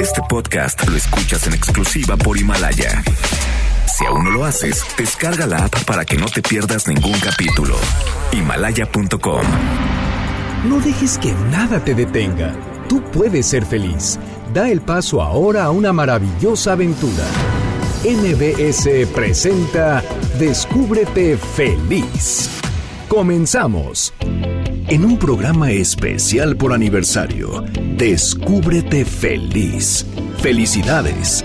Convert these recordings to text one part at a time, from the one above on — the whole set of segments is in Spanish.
Este podcast lo escuchas en exclusiva por Himalaya. Si aún no lo haces, descarga la app para que no te pierdas ningún capítulo. Himalaya.com. No dejes que nada te detenga. Tú puedes ser feliz. Da el paso ahora a una maravillosa aventura. MBS presenta Descúbrete feliz. Comenzamos. En un programa especial por aniversario, Descúbrete feliz. Felicidades.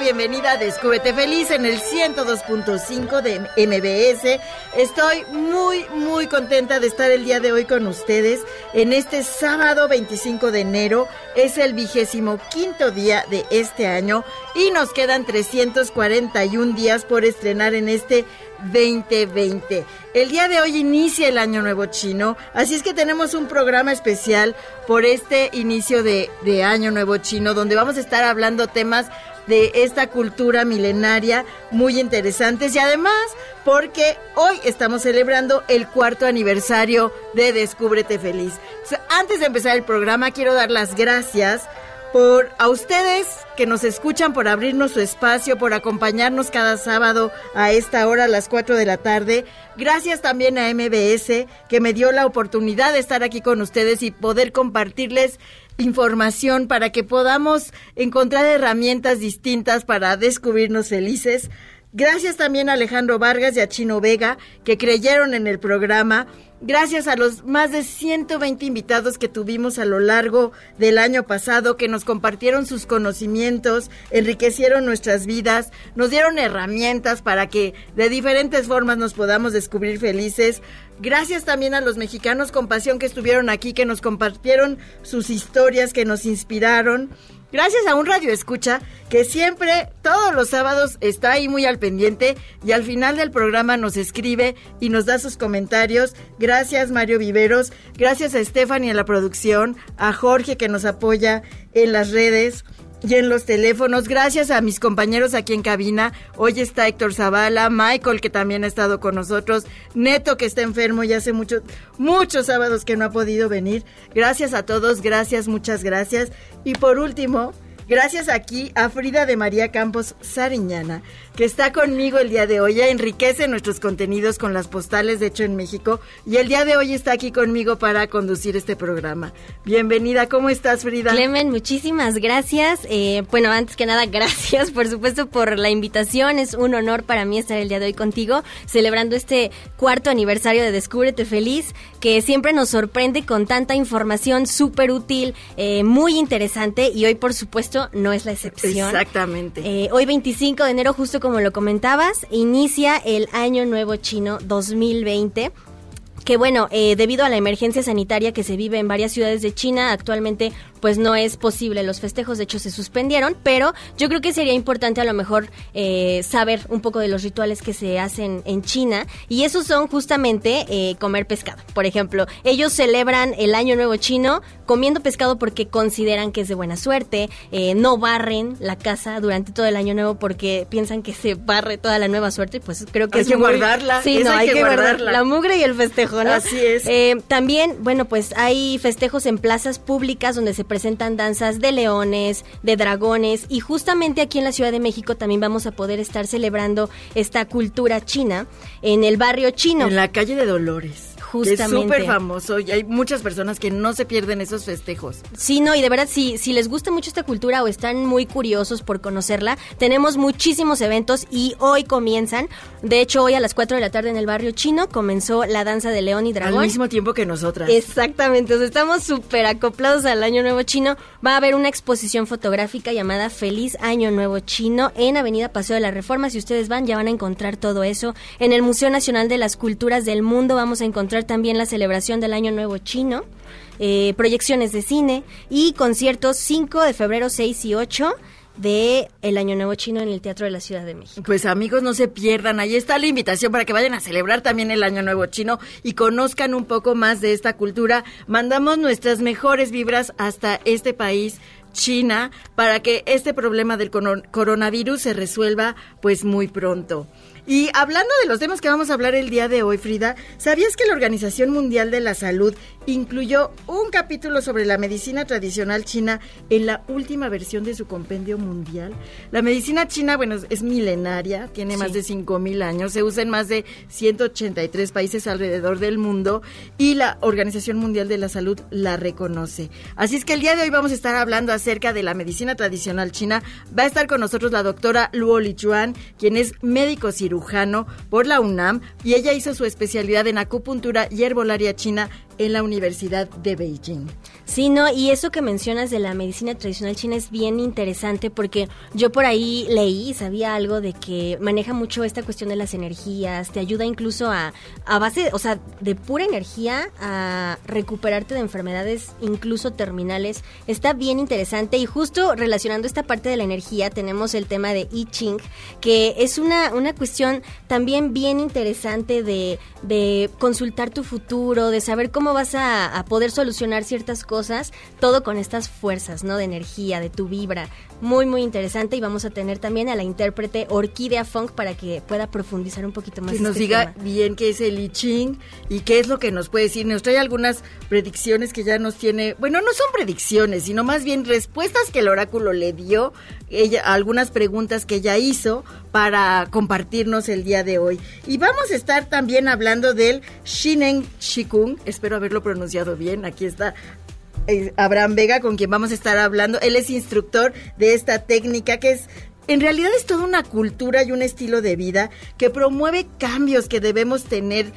Bienvenida a Descúbrete Feliz en el 102.5 de MBS. Estoy muy, muy contenta de estar el día de hoy con ustedes. En este sábado 25 de enero es el vigésimo quinto día de este año y nos quedan 341 días por estrenar en este 2020. El día de hoy inicia el Año Nuevo Chino, así es que tenemos un programa especial por este inicio de, de, Año Nuevo Chino, donde vamos a estar hablando temas de esta cultura milenaria muy interesantes y además porque hoy estamos celebrando el cuarto aniversario de Descúbrete Feliz. Antes de empezar el programa, quiero dar las gracias por a ustedes que nos escuchan, por abrirnos su espacio, por acompañarnos cada sábado a esta hora, a las 4 de la tarde. Gracias también a MBS, que me dio la oportunidad de estar aquí con ustedes y poder compartirles información para que podamos encontrar herramientas distintas para descubrirnos felices. Gracias también a Alejandro Vargas y a Chino Vega, que creyeron en el programa Gracias a los más de 120 invitados que tuvimos a lo largo del año pasado, que nos compartieron sus conocimientos, enriquecieron nuestras vidas, nos dieron herramientas para que de diferentes formas nos podamos descubrir felices. Gracias también a los mexicanos con pasión que estuvieron aquí, que nos compartieron sus historias, que nos inspiraron. Gracias a un radio escucha que siempre, todos los sábados, está ahí muy al pendiente y al final del programa nos escribe y nos da sus comentarios. Gracias Mario Viveros, gracias a Stephanie en la producción, a Jorge que nos apoya en las redes y en los teléfonos. Gracias a mis compañeros aquí en cabina. Hoy está Héctor Zavala, Michael que también ha estado con nosotros, Neto que está enfermo y hace muchos, muchos sábados que no ha podido venir. Gracias a todos, gracias, muchas gracias. Y por último, Gracias aquí a Frida de María Campos Sariñana, que está conmigo el día de hoy. Ella enriquece nuestros contenidos con las postales de hecho en México y el día de hoy está aquí conmigo para conducir este programa. Bienvenida, ¿cómo estás Frida? Clemen, muchísimas gracias. Eh, bueno, antes que nada, gracias por supuesto por la invitación. Es un honor para mí estar el día de hoy contigo, celebrando este cuarto aniversario de Descúbrete Feliz, que siempre nos sorprende con tanta información súper útil, eh, muy interesante y hoy por supuesto no es la excepción. Exactamente. Eh, hoy 25 de enero, justo como lo comentabas, inicia el Año Nuevo Chino 2020 que bueno, eh, debido a la emergencia sanitaria que se vive en varias ciudades de China, actualmente pues no es posible. Los festejos de hecho se suspendieron, pero yo creo que sería importante a lo mejor eh, saber un poco de los rituales que se hacen en China y esos son justamente eh, comer pescado. Por ejemplo, ellos celebran el Año Nuevo Chino comiendo pescado porque consideran que es de buena suerte, eh, no barren la casa durante todo el Año Nuevo porque piensan que se barre toda la nueva suerte, pues creo que hay que guardarla. Sí, no, hay, que, guardarla. La mugre y el festejo, ¿no? Así es. también, bueno, pues hay festejos en plazas públicas donde se presentan danzas de leones, de dragones y justamente aquí en la Ciudad de México también vamos a poder estar celebrando esta cultura china en el barrio chino. En la calle de Dolores. Es súper famoso y hay muchas personas que no se pierden esos festejos. Sí, no, y de verdad, si, si les gusta mucho esta cultura o están muy curiosos por conocerla, tenemos muchísimos eventos y hoy comienzan. De hecho, hoy a las 4 de la tarde en el barrio chino comenzó la danza de león y dragón. Al mismo tiempo que nosotras. Exactamente, o sea, estamos súper acoplados al Año Nuevo Chino. Va a haber una exposición fotográfica llamada Feliz Año Nuevo Chino en Avenida Paseo de la Reforma. Si ustedes van, ya van a encontrar todo eso. En el Museo Nacional de las Culturas del Mundo vamos a encontrar también la celebración del Año Nuevo Chino, eh, proyecciones de cine y conciertos 5 de febrero, 6 y 8 de el Año Nuevo Chino en el Teatro de la Ciudad de México. Pues amigos, no se pierdan, ahí está la invitación para que vayan a celebrar también el Año Nuevo Chino y conozcan un poco más de esta cultura. Mandamos nuestras mejores vibras hasta este país China para que este problema del coronavirus se resuelva pues muy pronto. Y hablando de los temas que vamos a hablar el día de hoy, Frida, ¿sabías que la Organización Mundial de la Salud incluyó un capítulo sobre la medicina tradicional china en la última versión de su compendio mundial? La medicina china, bueno, es milenaria, tiene más de 5.000 años, se usa en más de 183 países alrededor del mundo y la Organización Mundial de la Salud la reconoce. Así es que el día de hoy vamos a estar hablando acerca de la medicina tradicional china. Va a estar con nosotros la doctora Luo Lichuan, quien es médico cirujano por la UNAM y ella hizo su especialidad en acupuntura y herbolaria china en la Universidad de Beijing. Sí, no, y eso que mencionas de la medicina tradicional china es bien interesante porque yo por ahí leí, sabía algo de que maneja mucho esta cuestión de las energías, te ayuda incluso a, a base, o sea, de pura energía a recuperarte de enfermedades incluso terminales. Está bien interesante y justo relacionando esta parte de la energía tenemos el tema de I Ching, que es una, una cuestión también bien interesante de, de consultar tu futuro, de saber cómo cómo vas a, poder solucionar ciertas cosas, todo con estas fuerzas, ¿no? De energía, de tu vibra. Muy, muy interesante. Y vamos a tener también a la intérprete Orquídea Funk para que pueda profundizar un poquito más. Que nos este diga bien qué es el I Ching y qué es lo que nos puede decir. Nos trae algunas predicciones que ya nos tiene, bueno, no son predicciones, sino más bien respuestas que el oráculo le dio, ella, algunas preguntas que ella hizo para compartirnos el día de hoy. Y vamos a estar también hablando del Shinen Shikung, espero haberlo pronunciado bien. Aquí está Abraham Vega, con quien vamos a estar hablando. Él es instructor de esta técnica que es en realidad es toda una cultura y un estilo de vida que promueve cambios que debemos tener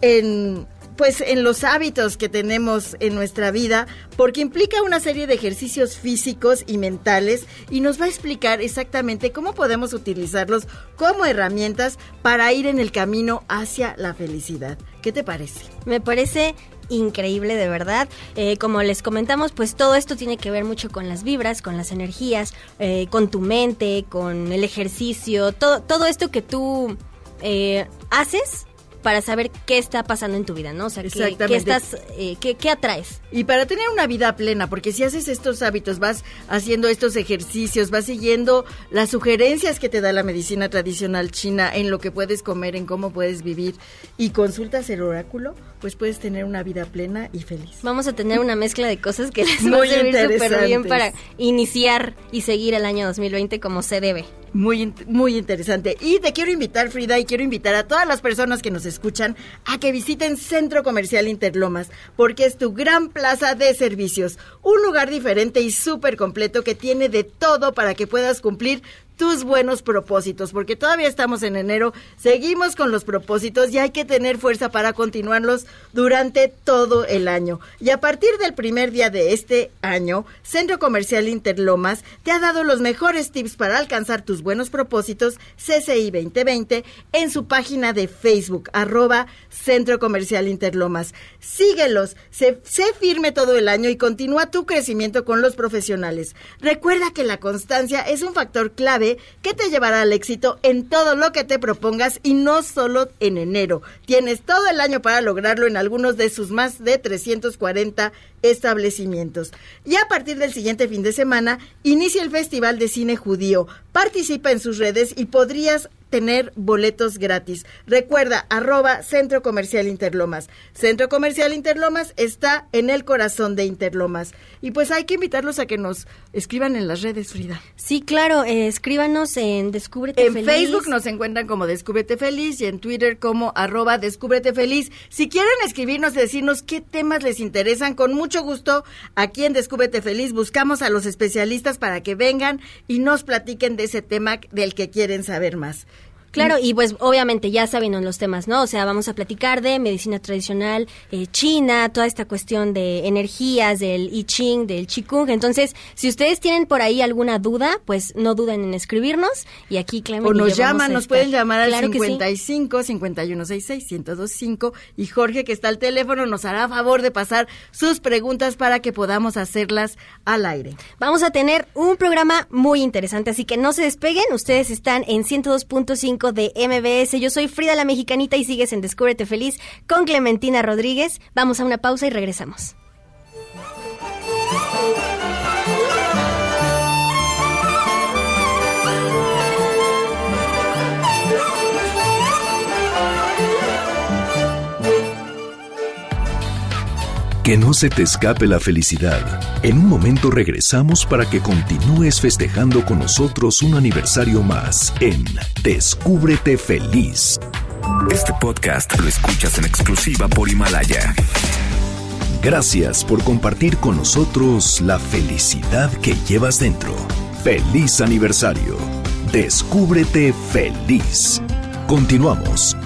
en pues en los hábitos que tenemos en nuestra vida, porque implica una serie de ejercicios físicos y mentales y nos va a explicar exactamente cómo podemos utilizarlos como herramientas para ir en el camino hacia la felicidad. ¿Qué te parece? Me parece increíble de verdad. Eh, como les comentamos, pues todo esto tiene que ver mucho con las vibras, con las energías, eh, con tu mente, con el ejercicio, todo, todo esto que tú eh, haces para saber qué está pasando en tu vida, ¿no? O sea, qué, qué estás, eh, qué, qué, atraes. Y para tener una vida plena, porque si haces estos hábitos, vas haciendo estos ejercicios, vas siguiendo las sugerencias que te da la medicina tradicional china en lo que puedes comer, en cómo puedes vivir, y consultas el oráculo, pues puedes tener una vida plena y feliz. Vamos a tener una mezcla de cosas que les va a servir súper bien para iniciar y seguir el año 2020 como se debe. Muy, muy interesante. Y te quiero invitar, Frida, y quiero invitar a todas las personas que nos escuchan a que visiten Centro Comercial Interlomas, porque es tu gran plaza de servicios. Un lugar diferente y súper completo que tiene de todo para que puedas cumplir tus buenos propósitos, porque todavía estamos en enero, seguimos con los propósitos y hay que tener fuerza para continuarlos durante todo el año. Y a partir del primer día de este año, Centro Comercial Interlomas te ha dado los mejores tips para alcanzar tus buenos propósitos CCI 2020 en su página de Facebook, arroba Centro Comercial Interlomas. Síguelos, sé, sé firme todo el año y continúa tu crecimiento con los profesionales. Recuerda que la constancia es un factor clave que te llevará al éxito en todo lo que te propongas y no solo en enero. Tienes todo el año para lograrlo en algunos de sus más de 340 establecimientos. Y a partir del siguiente fin de semana inicia el Festival de Cine Judío. Participa en sus redes y podrías tener boletos gratis. Recuerda, arroba Centro Comercial Interlomas. Centro Comercial Interlomas está en el corazón de Interlomas. Y pues hay que invitarlos a que nos escriban en las redes, Frida. Sí, claro, eh, escríbanos en Descúbrete Feliz. En Facebook nos encuentran como Descúbrete Feliz y en Twitter como arroba Descúbrete Feliz. Si quieren escribirnos y decirnos qué temas les interesan, con mucho gusto, aquí en Descúbrete Feliz buscamos a los especialistas para que vengan y nos platiquen de ese tema del que quieren saber más. Claro, y pues obviamente ya saben los temas, ¿no? O sea, vamos a platicar de medicina tradicional eh, china, toda esta cuestión de energías, del I Ching, del Qigong. Entonces, si ustedes tienen por ahí alguna duda, pues no duden en escribirnos y aquí Clemen O nos llaman, nos pueden llamar al Claro sí. 55 5166 1025 y Jorge que está al teléfono nos hará favor de pasar sus preguntas para que podamos hacerlas al aire. Vamos a tener un programa muy interesante, así que no se despeguen. Ustedes están en 102.5 de MBS. Yo soy Frida la Mexicanita y sigues en Descúbrete Feliz con Clementina Rodríguez. Vamos a una pausa y regresamos. Que no se te escape la felicidad. En un momento regresamos para que continúes festejando con nosotros un aniversario más en Descúbrete Feliz. Este podcast lo escuchas en exclusiva por Himalaya. Gracias por compartir con nosotros la felicidad que llevas dentro. Feliz aniversario. Descúbrete feliz. Continuamos.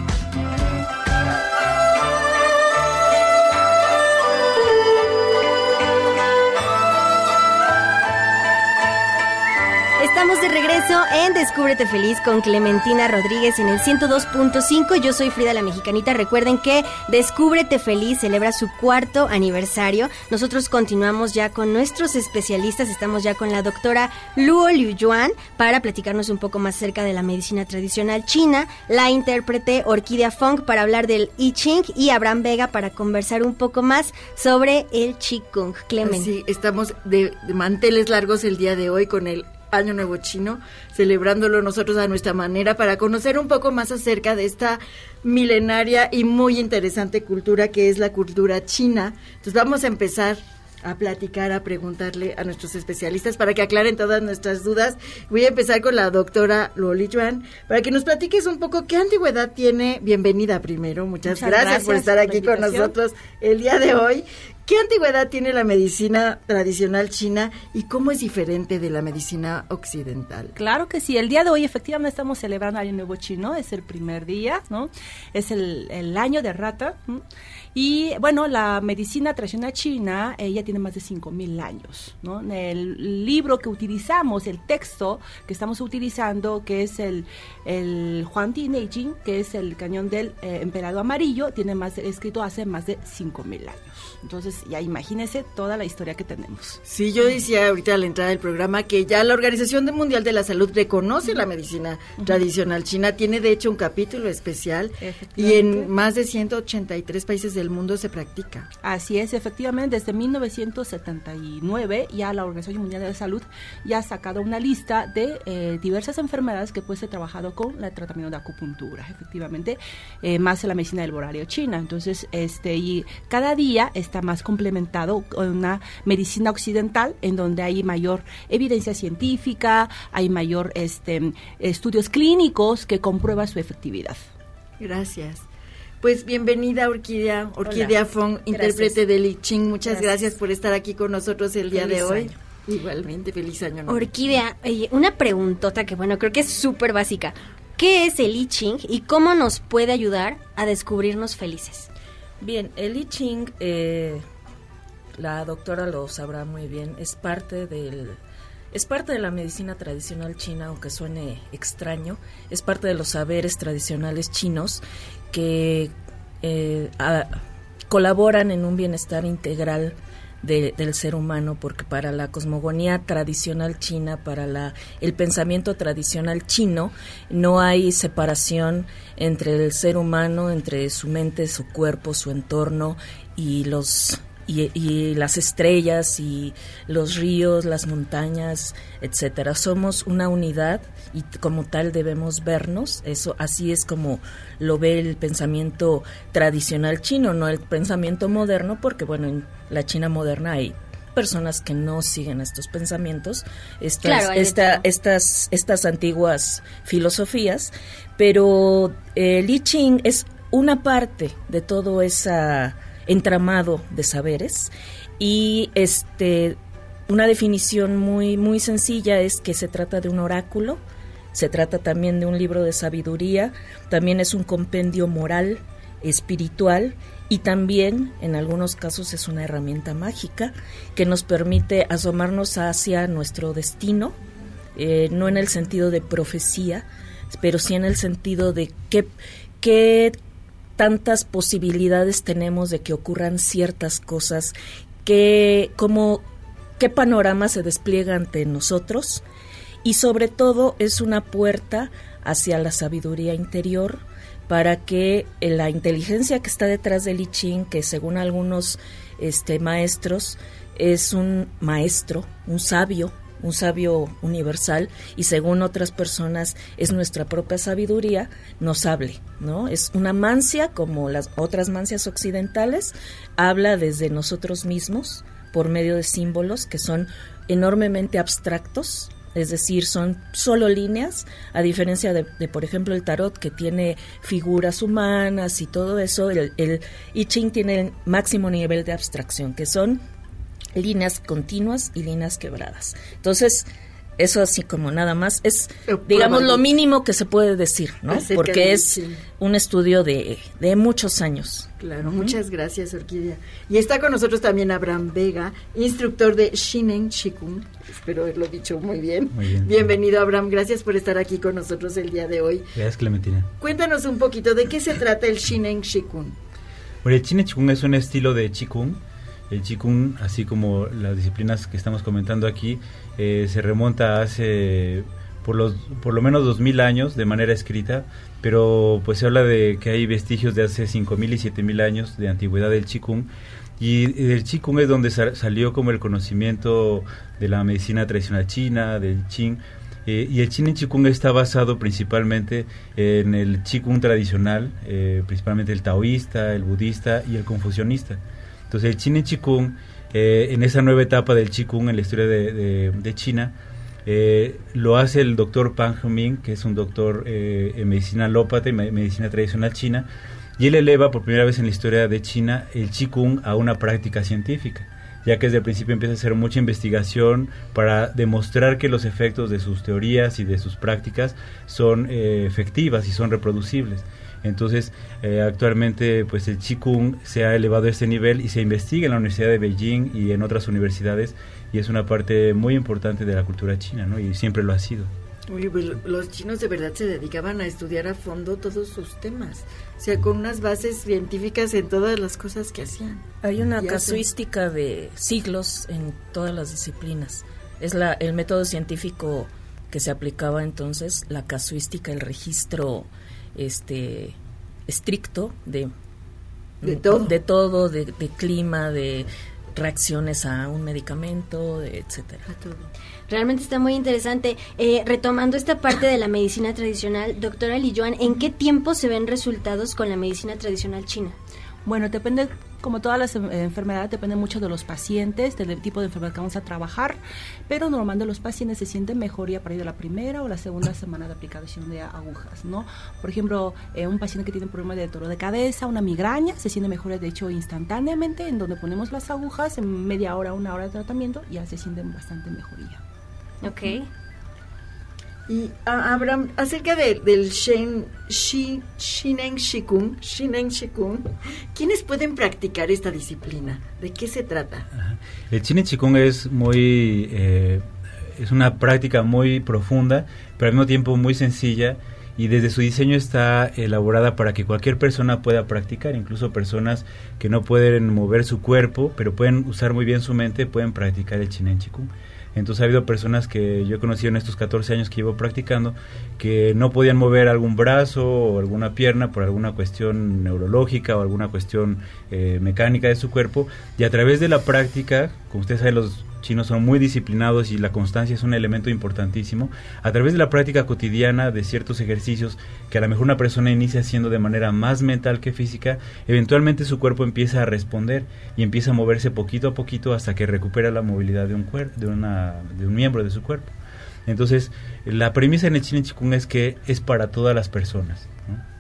De regreso en Descúbrete Feliz con Clementina Rodríguez en el 102.5. Yo soy Frida la Mexicanita. Recuerden que Descúbrete Feliz celebra su cuarto aniversario. Nosotros continuamos ya con nuestros especialistas. Estamos ya con la doctora Luo Liu Yuan para platicarnos un poco más acerca de la medicina tradicional china. La intérprete Orquídea Fong para hablar del I Ching y Abraham Vega para conversar un poco más sobre el Qigong. Clemen. Sí, estamos de, de manteles largos el día de hoy con el Año Nuevo Chino, celebrándolo nosotros a nuestra manera para conocer un poco más acerca de esta milenaria y muy interesante cultura que es la cultura china. Entonces vamos a empezar a platicar, a preguntarle a nuestros especialistas para que aclaren todas nuestras dudas. Voy a empezar con la doctora Loli Yuan para que nos platiques un poco qué antigüedad tiene. Bienvenida primero, muchas, Muchas gracias, por estar por aquí con nosotros el día de hoy. ¿Qué antigüedad tiene la medicina tradicional china y cómo es diferente de la medicina occidental? Claro que sí, el día de hoy efectivamente estamos celebrando Año Nuevo Chino, es el primer día, ¿no? Es el, año de rata. Y bueno, la medicina tradicional china, ella tiene más de 5.000 años, ¿no? El libro que utilizamos, el texto que estamos utilizando, que es el, el Huang Di Neijing, que es el cañón del eh, emperador amarillo, tiene más escrito hace más de 5.000 años. Entonces, ya imagínense toda la historia que tenemos. Sí, yo decía ahorita a la entrada del programa que ya la Organización Mundial de la Salud reconoce la medicina tradicional china, tiene de hecho un capítulo especial y en más de 183 países del mundo se practica. Así es, efectivamente, desde 1979 ya la Organización Mundial de la Salud ya ha sacado una lista de eh, diversas enfermedades que puede ser trabajado con el tratamiento de acupuntura, efectivamente, eh, más en la medicina del horario china. Entonces, este y cada día está más complementado con una medicina occidental en donde hay mayor evidencia científica, hay mayor este estudios clínicos que comprueban su efectividad. Gracias. Pues bienvenida Orquídea, Orquídea Hola. Fong, intérprete del I Ching. Muchas gracias. Gracias. por estar aquí con nosotros el día de hoy. año. Igualmente, feliz año. nuevo. Orquídea, oye, una preguntota que bueno, creo que es súper básica. ¿Qué es el I Ching y cómo nos puede ayudar a descubrirnos felices? Bien, el I Ching, eh, la doctora lo sabrá muy bien, es parte del es parte de la medicina tradicional china, aunque suene extraño, es parte de los saberes tradicionales chinos que eh, colaboran en un bienestar integral de- del ser humano, porque para la cosmogonía tradicional china, para la, el pensamiento tradicional chino, no hay separación entre el ser humano, entre su mente, su cuerpo, su entorno y los y, y las estrellas y los ríos, las montañas, etcétera. Somos una unidad y como tal debemos vernos. Eso así es como lo ve el pensamiento tradicional chino, no el pensamiento moderno, porque bueno, en la China moderna hay personas que no siguen estos pensamientos, estas, Claro, esta- estas, estas antiguas filosofías, pero el I Ching es una parte de todo ese entramado de saberes. Y este una definición muy muy sencilla es que se trata de un oráculo se trata también de un libro de sabiduría, también es un compendio moral, espiritual y también en algunos casos es una herramienta mágica que nos permite asomarnos hacia nuestro destino, eh, no en el sentido de profecía, pero sí en el sentido de qué, qué tantas posibilidades tenemos de que ocurran ciertas cosas, qué, cómo, qué panorama se despliega ante nosotros. Y sobre todo es una puerta hacia la sabiduría interior, para que eh, la inteligencia que está detrás del I Ching, que según algunos este, maestros es un maestro, un sabio, un sabio universal y según otras personas es nuestra propia sabiduría, nos hable, ¿no? Es una mancia como las otras mancias occidentales, habla desde nosotros mismos por medio de símbolos que son enormemente abstractos, es decir, son solo líneas, a diferencia de, por ejemplo, el tarot que tiene figuras humanas y todo eso, el, el I Ching tiene el máximo nivel de abstracción, que son líneas continuas y líneas quebradas. Entonces, eso así como nada más es, digamos, lo mínimo que se puede decir, ¿no? Porque es un estudio de, de muchos años. Claro, muchas gracias, Orquídea. Y está con nosotros también Abraham Vega, instructor de Shinen Shikun. Espero haberlo dicho muy bien. Muy bien. Bienvenido, Abraham. Gracias por estar aquí con nosotros el día de hoy. Gracias, Clementina. Cuéntanos un poquito de qué se trata el Shinen Shikun. Bueno, el Shinen Shikun es un estilo de Chikun. El Chikun, así como las disciplinas que estamos comentando aquí, eh, se remonta hace por, los, por lo menos 2000 años de manera escrita, pero pues se habla de que hay vestigios de hace 5000 y 7000 años de antigüedad del Qigong. Y del Qigong es donde salió como el conocimiento de la medicina tradicional china, del Qing. Eh, y el Qin Qigong está basado principalmente en el Qigong tradicional, eh, principalmente el taoísta, el budista y el confucionista. Entonces el Qin Qigong eh, en esa nueva etapa del Qigong en la historia de, China. Eh, lo hace el doctor Pang Ming, que es un doctor eh, en medicina alópata y medicina tradicional china, y él eleva por primera vez en la historia de China el Qigong a una práctica científica, ya que desde el principio empieza a hacer mucha investigación para demostrar que los efectos de sus teorías y de sus prácticas son efectivas y son reproducibles. Entonces, eh, actualmente, pues el Qigong se ha elevado a este nivel y se investiga en la Universidad de Beijing y en otras universidades y es una parte muy importante de la cultura china, ¿no? Y siempre lo ha sido. Pues, los chinos de verdad se dedicaban a estudiar a fondo todos sus temas, o sea, con unas bases científicas en todas las cosas que hacían. Hay una casuística de siglos en todas las disciplinas. Es la, el método científico que se aplicaba entonces, la casuística, el registro este estricto de de todo, de, todo, de, clima, de reacciones a un medicamento, etcétera. Realmente está muy interesante. Eh, retomando esta parte de la medicina tradicional, doctora Li ¿en qué tiempo se ven resultados con la medicina tradicional china? Bueno, depende, como todas las enfermedades, depende mucho de los pacientes, del tipo de enfermedad que vamos a trabajar, pero normalmente los pacientes se sienten mejoría a partir de la primera o la segunda semana de aplicación de agujas, ¿no? Por ejemplo, eh, un paciente que tiene un problema de dolor de cabeza, una migraña, se siente mejoría, de hecho, instantáneamente, en donde ponemos las agujas, en media hora, una hora de tratamiento, ya se sienten bastante mejoría. Ok. Y Abraham, acerca del Shen, Shi, Shinen Shikun, Shinen Shikun, ¿quiénes pueden practicar esta disciplina? ¿De qué se trata? El Shinen Shikun es muy, eh, es una práctica muy profunda, pero al mismo tiempo muy sencilla y desde su diseño está elaborada para que cualquier persona pueda practicar, incluso personas que no pueden mover su cuerpo, pero pueden usar muy bien su mente, pueden practicar el Shinen Shikun. Entonces ha habido personas que yo he conocido en estos 14 años que llevo practicando que no podían mover algún brazo o alguna pierna por alguna cuestión neurológica o alguna cuestión eh, mecánica de su cuerpo. Y a través de la práctica, como ustedes saben los chinos son muy disciplinados y la constancia es un elemento importantísimo, a través de la práctica cotidiana de ciertos ejercicios que a lo mejor una persona inicia haciendo de manera más mental que física, eventualmente su cuerpo empieza a responder y empieza a moverse poquito a poquito hasta que recupera la movilidad de un, de una, de un miembro de su cuerpo. Entonces, la premisa en el Chinen Chikung es que es para todas las personas.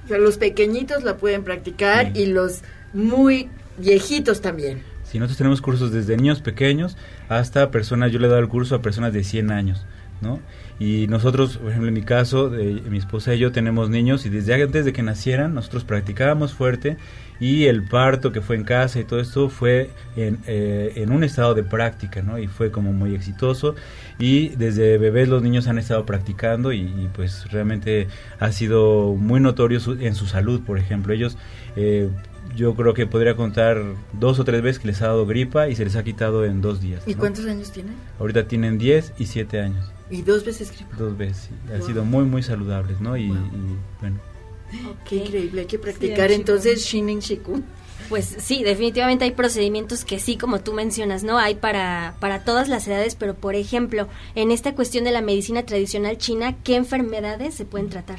O sea, los pequeñitos la pueden practicar y los muy viejitos también. Si nosotros tenemos cursos desde niños pequeños hasta personas, yo le he dado el curso a personas de 100 años. ¿no? Y nosotros, por ejemplo, en mi caso, eh, mi esposa y yo tenemos niños y desde antes de que nacieran nosotros practicábamos fuerte y el parto que fue en casa y todo esto fue en, eh, en un estado de práctica, ¿no? Y fue como muy exitoso y desde bebés los niños han estado practicando y, y pues realmente ha sido muy notorio su- en su salud, por ejemplo. Ellos, eh, yo creo que podría contar dos o tres veces que les ha dado gripa y se les ha quitado en dos días. ¿Y ¿no? cuántos años tienen? Ahorita tienen 10 y 7 años. Y dos veces gripa. Dos veces, sí. Han Wow. sido muy, muy saludables, ¿no? Y, Wow. y, bueno. Qué increíble, hay que practicar Sí, entonces Shinin Shikun. Pues sí, definitivamente hay procedimientos que sí, como tú mencionas, ¿no? Hay para, para todas las edades, pero por ejemplo, en esta cuestión de la medicina tradicional china, ¿qué enfermedades se pueden tratar?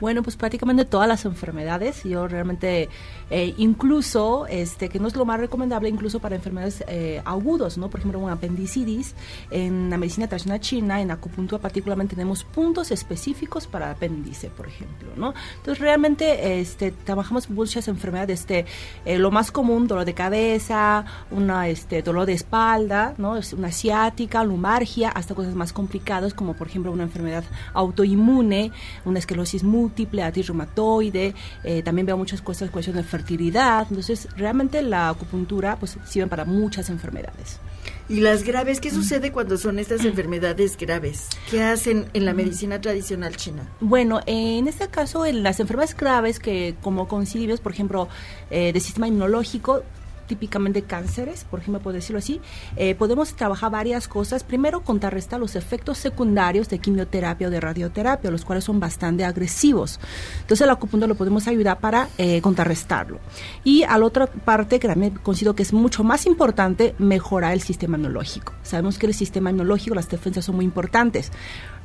Bueno, pues prácticamente todas las enfermedades. Yo realmente, eh, incluso, este, que no es lo más recomendable, incluso para enfermedades eh, agudos, ¿no? Por ejemplo, un apendicitis. En la medicina tradicional china, en acupuntura particularmente, tenemos puntos específicos para apéndice, por ejemplo, ¿no? Entonces, realmente, este, trabajamos muchas enfermedades. Este, eh, lo más común, dolor de cabeza, una, este, dolor de espalda, ¿no? Es una ciática, lumbargia, hasta cosas más complicadas, como por ejemplo una enfermedad autoinmune, una esclerosis múltiple, artritis reumatoide, eh, también veo muchas cosas, cuestiones de entonces realmente la acupuntura pues sirve para muchas enfermedades. Y las graves, ¿qué sucede cuando son estas enfermedades graves? ¿Qué hacen en la medicina tradicional china? Bueno, en este caso, en las enfermedades graves que como coincidimos, por ejemplo, eh, del sistema inmunológico, típicamente cánceres, por ejemplo, puedo decirlo así, eh, podemos trabajar varias cosas. Primero, contrarrestar los efectos secundarios de quimioterapia o de radioterapia, los cuales son bastante agresivos. Entonces, el acupuntura lo podemos ayudar para eh, contrarrestarlo. Y a la otra parte, que también considero que es mucho más importante, mejorar el sistema inmunológico. Sabemos que el sistema inmunológico, las defensas son muy importantes.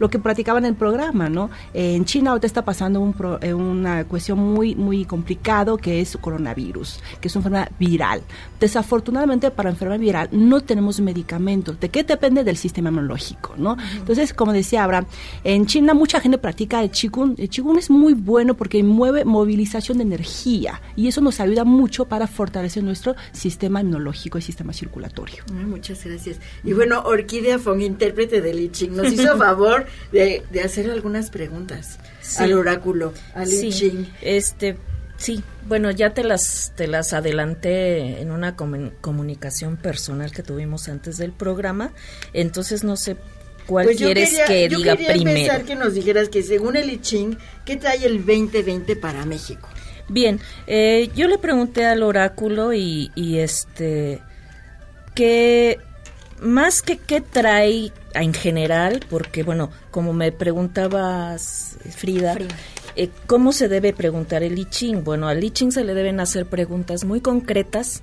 Lo que practicaban en el programa, ¿no? Eh, en China ahorita está pasando un pro- eh, una cuestión muy, muy complicado que es coronavirus, que es una enfermedad viral. Desafortunadamente para enfermedad viral no tenemos medicamentos. ¿De qué depende del sistema inmunológico, no? Entonces, como decía Abraham, en China mucha gente practica el Qigong. El Qigong es muy bueno porque mueve movilización de energía y eso nos ayuda mucho para fortalecer nuestro sistema inmunológico y sistema circulatorio. Ay, muchas gracias. Y bueno, Orquídea Fong, intérprete de Li Ching, nos hizo favor de, de hacer algunas preguntas Sí. al oráculo, a Li Sí, Ching. este, sí, bueno, ya te las, te las adelanté en una comun- comunicación personal que tuvimos antes del programa, entonces no sé cuál Pues yo quieres quería- que yo diga quería primero. que nos dijeras que según el I Ching, ¿qué trae el 2020 para México? Bien, eh, yo le pregunté al oráculo y, y este que más que qué trae en general, porque bueno, como me preguntabas Frida, Frida. eh, ¿cómo se debe preguntar el I Ching? Bueno, al I Ching se le deben hacer preguntas muy concretas,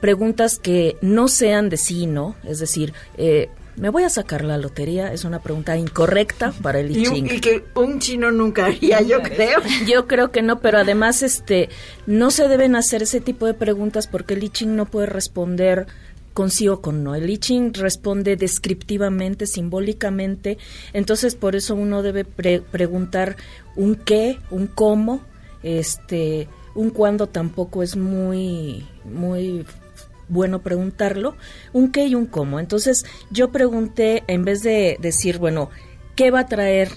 preguntas que no sean de sí, ¿no? Es decir, eh, ¿me voy a sacar la lotería? Es una pregunta incorrecta para el I Y, Ching. y que un chino nunca haría, yo creo. Yo creo que no, pero además este no se deben hacer ese tipo de preguntas porque el I Ching no puede responder con sí o con no. El I Ching responde descriptivamente, simbólicamente, entonces por eso uno debe pre- preguntar un qué, un cómo, este, un cuándo tampoco es muy muy bueno preguntarlo, un qué y un cómo. Entonces yo pregunté, en vez de decir, bueno, ¿qué va a traer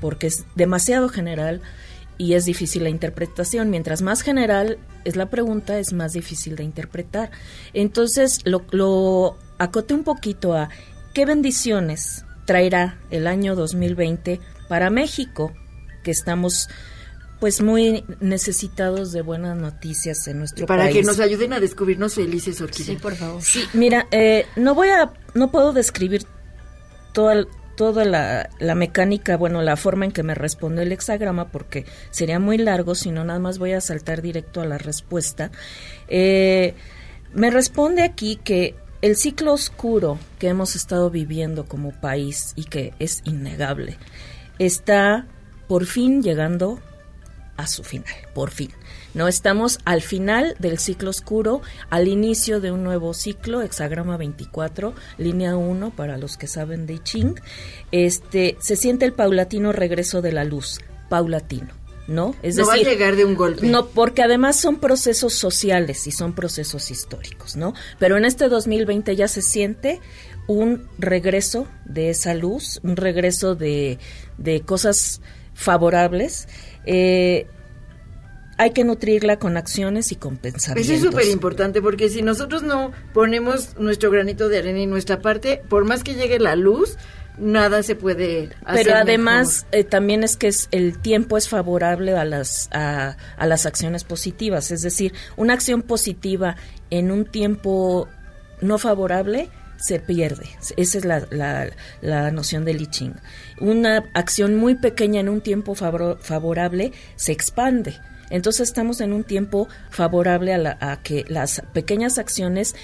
porque es demasiado general y es difícil la interpretación. Mientras más general es la pregunta, es más difícil de interpretar. Entonces lo, lo acoté un poquito a qué bendiciones traerá el año 2020 para México, que estamos pues muy necesitados de buenas noticias en nuestro Para país. que nos ayuden a descubrirnos felices, Orquídea. por favor. Sí, mira, eh, no voy a, no puedo describir toda, toda la, la mecánica, bueno, la forma en que me respondió el hexagrama, porque sería muy largo, sino nada más voy a saltar directo a la respuesta. Eh, me responde aquí que el ciclo oscuro que hemos estado viviendo como país y que es innegable, está por fin llegando a su final, por fin. No estamos al final del ciclo oscuro, al inicio de un nuevo ciclo, hexagrama 24, línea 1 para los que saben de I Ching. Este se siente el paulatino regreso de la luz, paulatino. ¿no? Es no va a llegar de un golpe. No, porque además son procesos sociales y son procesos históricos, ¿no? Pero en este 2020 ya se siente un regreso de esa luz, un regreso de, de cosas favorables. Eh, hay que nutrirla con acciones y con pensamientos. Eso es súper importante porque si nosotros no ponemos nuestro granito de arena y nuestra parte, por más que llegue la luz, nada se puede hacer. Pero además eh, también es que es, el tiempo es favorable a las, a, las acciones positivas. Es decir, una acción positiva en un tiempo no favorable se pierde. Esa es la, la, la noción de Li Ching. Una acción muy pequeña en un tiempo favorable se expande. Entonces estamos en un tiempo favorable a, que las pequeñas acciones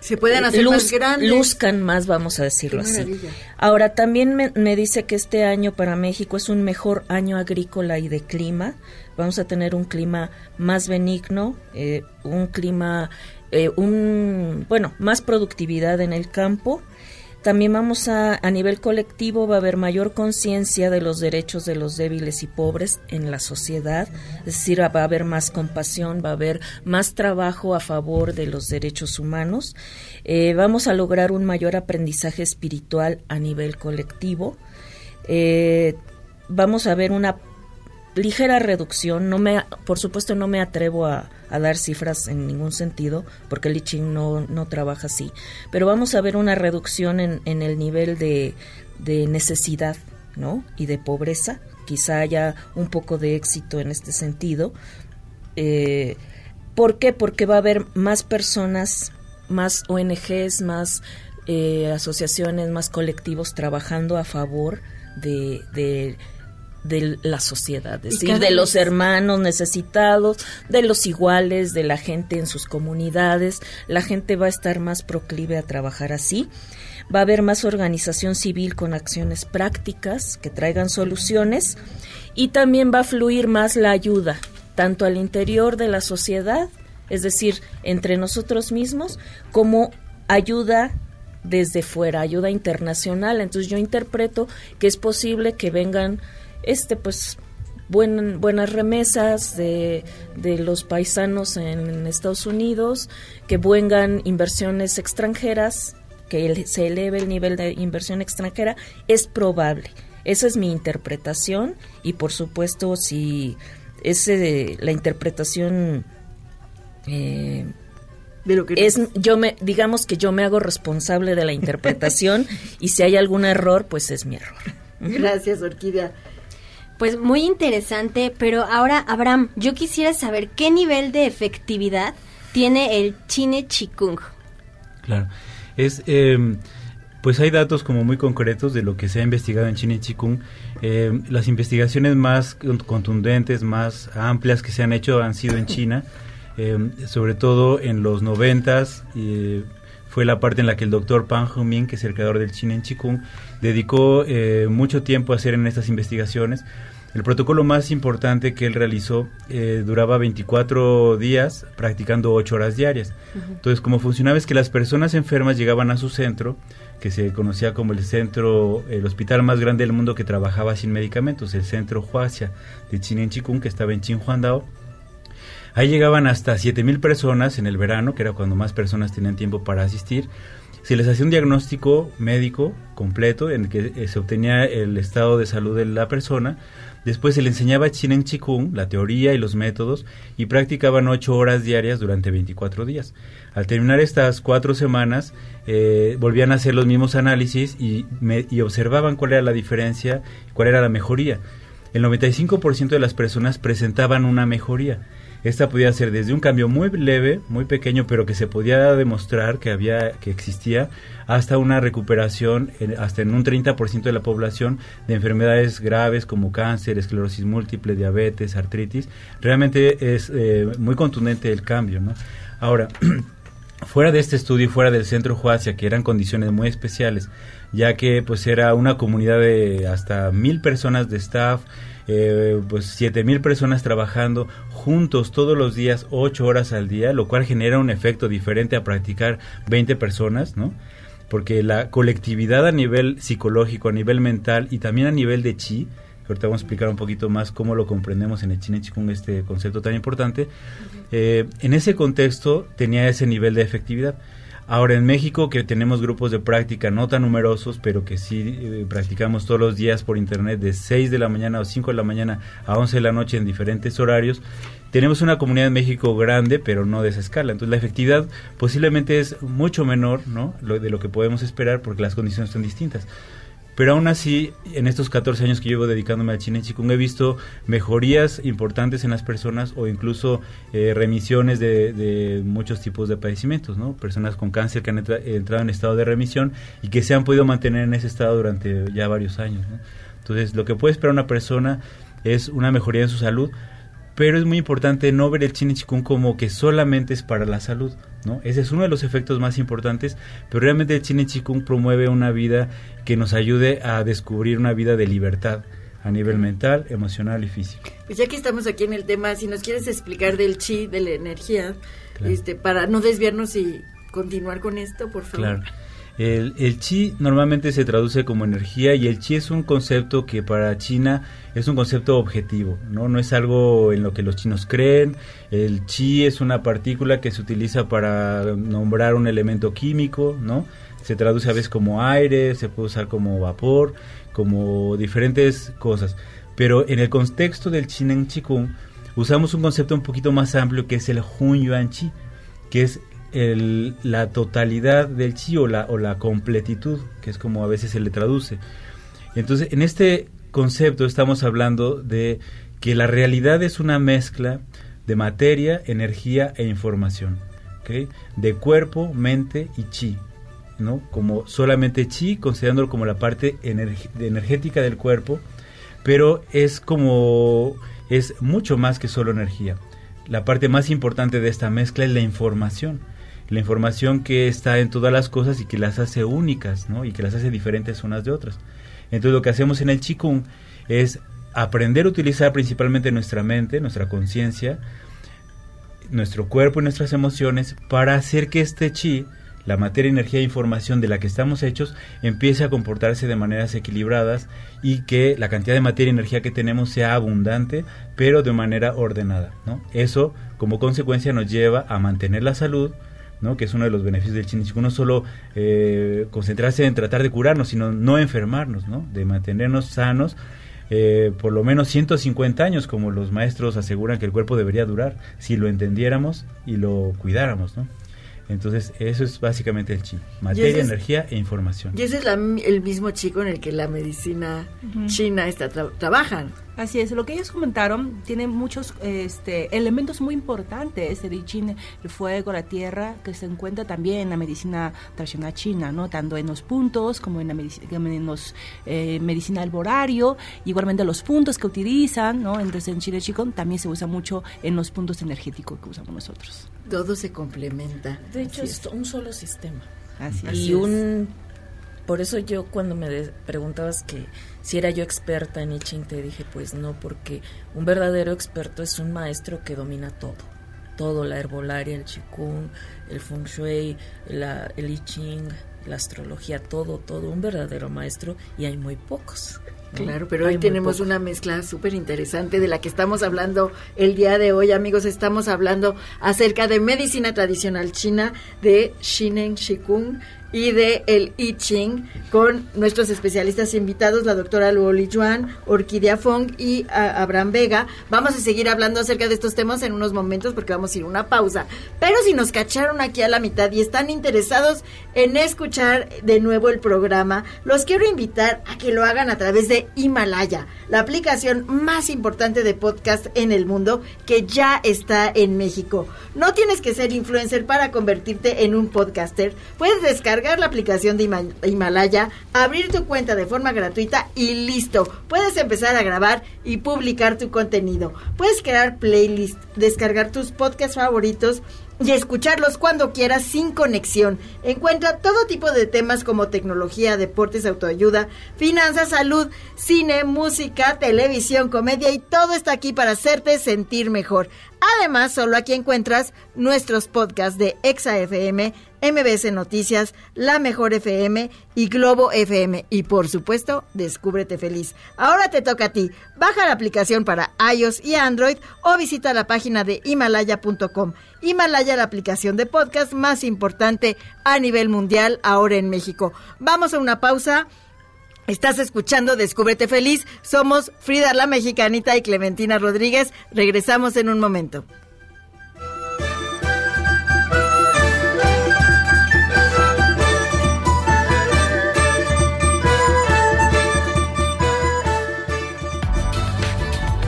se puedan hacer más grandes. Luzcan más, vamos a decirlo así. Ahora, también me, dice que este año para México es un mejor año agrícola y de clima. Vamos a tener un clima más benigno, eh, un clima, eh, un, bueno, más productividad en el campo también vamos a, a nivel colectivo, va a haber mayor conciencia de los derechos de los débiles y pobres en la sociedad, es decir, va a haber más compasión, va a haber más trabajo a favor de los derechos humanos. Eh, vamos a lograr un mayor aprendizaje espiritual a nivel colectivo. Eh, vamos a ver una ligera reducción. No me, por supuesto, no me atrevo a, dar cifras en ningún sentido, porque el I no, trabaja así. Pero vamos a ver una reducción en, en el nivel de, de necesidad ¿no? y de pobreza. Quizá haya un poco de éxito en este sentido. Eh, ¿Por qué? Porque va a haber más personas, más ONGs, más eh, asociaciones, más colectivos trabajando a favor de de la sociedad, es decir, de los hermanos necesitados, de los iguales, de la gente en sus comunidades. La gente va a estar más proclive a trabajar así. Va a haber más organización civil con acciones prácticas que traigan soluciones y también va a fluir más la ayuda, tanto al interior de la sociedad, es decir, entre nosotros mismos, como ayuda desde fuera, ayuda internacional. Entonces yo interpreto que es posible que vengan este pues buenas remesas de, de, los paisanos en Estados Unidos, que vengan inversiones extranjeras, que se eleve el nivel de inversión extranjera, es probable. Esa es mi interpretación y por supuesto si ese la interpretación eh, de lo que es yo me digamos que yo me hago responsable de la interpretación y si hay algún error pues es mi error. Gracias, Orquídea. Pues muy interesante, pero ahora, Abraham, yo quisiera saber qué nivel de efectividad tiene el Chine Chikung. Claro, es, em, pues hay datos como muy concretos de lo que se ha investigado en Chine Chikung. Em, las investigaciones más contundentes, más amplias que se han hecho han sido en China, em, sobre todo en los noventas. Fue la parte en la que el doctor Pan Huming, que es el creador del Chine Chikung, dedicó eh, mucho tiempo a hacer en estas investigaciones. El protocolo más importante que él realizó eh, duraba 24 días practicando 8 horas diarias. Entonces, como funcionaba es que las personas enfermas llegaban a su centro, que se conocía como el centro, el hospital más grande del mundo que trabajaba sin medicamentos, el centro Huaxia de Chinen Chikung, que estaba en Qinhuandao. Ahí llegaban hasta 7.000 personas en el verano, que era cuando más personas tenían tiempo para asistir se les hacía un diagnóstico médico completo en el que eh, se obtenía el estado de salud de la persona. Después se le enseñaba Chinen Chikung, la teoría y los métodos, y practicaban ocho horas diarias durante 24 días. Al terminar estas cuatro semanas, eh, volvían a hacer los mismos análisis y observaban cuál era la diferencia, cuál era la mejoría. El 95% de las personas presentaban una mejoría esta podía ser desde un cambio muy leve, muy pequeño, pero que se podía demostrar que había, que existía, hasta una recuperación, hasta en un 30% de la población de enfermedades graves como cáncer, esclerosis múltiple, diabetes, artritis. Realmente es eh, muy contundente el cambio, ¿no? Ahora, fuera de este estudio y fuera del centro Juacia, que eran condiciones muy especiales, ya que pues era una comunidad de hasta mil personas de staff, eh, pues siete mil personas trabajando juntos todos los días, ocho horas al día, lo cual genera un efecto diferente a practicar 20 personas, ¿no? Porque la colectividad a nivel psicológico, a nivel mental y también a nivel de chi ahorita vamos a explicar un poquito más cómo lo comprendemos en el Chine Chikung, este concepto tan importante. Eh, en ese contexto tenía ese nivel de efectividad. Ahora en México que tenemos grupos de práctica no tan numerosos, pero que sí eh, practicamos todos los días por internet de 6 de la mañana o 5 de la mañana a 11 de la noche en diferentes horarios, tenemos una comunidad en México grande, pero no de esa escala. Entonces la efectividad posiblemente es mucho menor ¿no? Lo, de lo que podemos esperar porque las condiciones son distintas. Pero aún así, en estos 14 años que llevo dedicándome al Chine Chikung, he visto mejorías importantes en las personas o incluso eh, remisiones de, muchos tipos de padecimientos, ¿no? Personas con cáncer que han entrado en estado de remisión y que se han podido mantener en ese estado durante ya varios años, Entonces, lo que puede esperar una persona es una mejoría en su salud, pero es muy importante no ver el Chine Chikung como que solamente es para la salud, ¿no? Ese es uno de los efectos más importantes, pero realmente el Chine Chikung promueve una vida que nos ayude a descubrir una vida de libertad a nivel mental, emocional y físico. Pues ya que estamos aquí en el tema, si nos quieres explicar del chi, de la energía, este, para no desviarnos y continuar con esto, por favor. Claro. El, el, chi normalmente se traduce como energía y el chi es un concepto que para China es un concepto objetivo, ¿no? No es algo en lo que los chinos creen. El chi es una partícula que se utiliza para nombrar un elemento químico, ¿no? Se traduce a veces como aire, se puede usar como vapor, como diferentes cosas. Pero en el contexto del Chinen Chikung usamos un concepto un poquito más amplio que es el Hun Yuan Chi, que es la totalidad del chi o la, o la completitud, que es como a veces se le traduce. Entonces, en este concepto estamos hablando de que la realidad es una mezcla de materia, energía e información, de cuerpo, mente y chi. ¿no? Como solamente chi, considerándolo como la parte energética del cuerpo, pero es como es mucho más que solo energía. La parte más importante de esta mezcla es la información la información que está en todas las cosas y que las hace únicas, ¿no? Y que las hace diferentes unas de otras. Entonces lo que hacemos en el Qigong es aprender a utilizar principalmente nuestra mente, nuestra conciencia, nuestro cuerpo y nuestras emociones para hacer que este chi, la materia, energía e información de la que estamos hechos, empiece a comportarse de maneras equilibradas y que la cantidad de materia y energía que tenemos sea abundante, pero de manera ordenada. ¿no? Eso, como consecuencia, nos lleva a mantener la salud, ¿no? que es uno de los beneficios del Chinichiku, no solo eh, concentrarse en tratar de curarnos, sino no enfermarnos, ¿no? de mantenernos sanos eh, por lo menos 150 años, como los maestros aseguran que el cuerpo debería durar, si lo entendiéramos y lo cuidáramos. ¿no? Entonces, eso es básicamente el chi, materia, energía e información. Y ese es el mismo chi con el que la medicina china está trabajan. Así es, lo que ellos comentaron tiene muchos este, elementos muy importantes, el China, el fuego, la tierra, que se encuentra también en la medicina tradicional china, ¿no? Tanto en los puntos como en la medicina, en los eh, medicina alborario, igualmente los puntos que utilizan, ¿no? Entonces en Chile Chicón también se usa mucho en los puntos energéticos que usamos nosotros. Todo se complementa. De hecho, es. un solo sistema. Así y un por eso yo cuando me preguntabas que si era yo experta en I Ching, te dije pues no, porque un verdadero experto es un maestro que domina todo. Todo, la herbolaria, el Qigong, el Feng Shui, la, el Ching, la astrología, todo, todo. Un verdadero maestro y hay muy pocos. Claro, pero hoy tenemos una mezcla súper interesante de la que estamos hablando el día de hoy, amigos. Estamos hablando acerca de medicina tradicional china de Shinen Shikung y de el I Ching con nuestros especialistas invitados, la doctora Luoli Juan, Orquídea Fong y Abraham Vega. Vamos a seguir hablando acerca de estos temas en unos momentos porque vamos a ir a una pausa. Pero si nos cacharon aquí a la mitad y están interesados en escuchar de nuevo el programa, los quiero invitar a que lo hagan a través de Himalaya, la aplicación más importante de podcast en el mundo que ya está en México. No tienes que ser influencer para convertirte en un podcaster. Puedes descargar la aplicación de Himalaya, abrir tu cuenta de forma gratuita y listo. Puedes empezar a grabar y publicar tu contenido. Puedes crear playlist, descargar tus podcasts favoritos y escucharlos cuando quieras sin conexión. Encuentra todo tipo de temas como tecnología, deportes, autoayuda, finanzas, salud, cine, música, televisión, comedia y todo está aquí para hacerte sentir mejor. Además, solo aquí encuentras nuestros podcasts de ExaFM, MBS Noticias, La Mejor FM y Globo FM. Y por supuesto, Descúbrete Feliz. Ahora te toca a ti. Baja la aplicación para iOS y Android o visita la página de himalaya.com. Himalaya, la aplicación de podcast más importante a nivel mundial ahora en México. Vamos a una pausa. Estás escuchando Descúbrete Feliz. Somos Frida la Mexicanita y Clementina Rodríguez. Regresamos en un momento.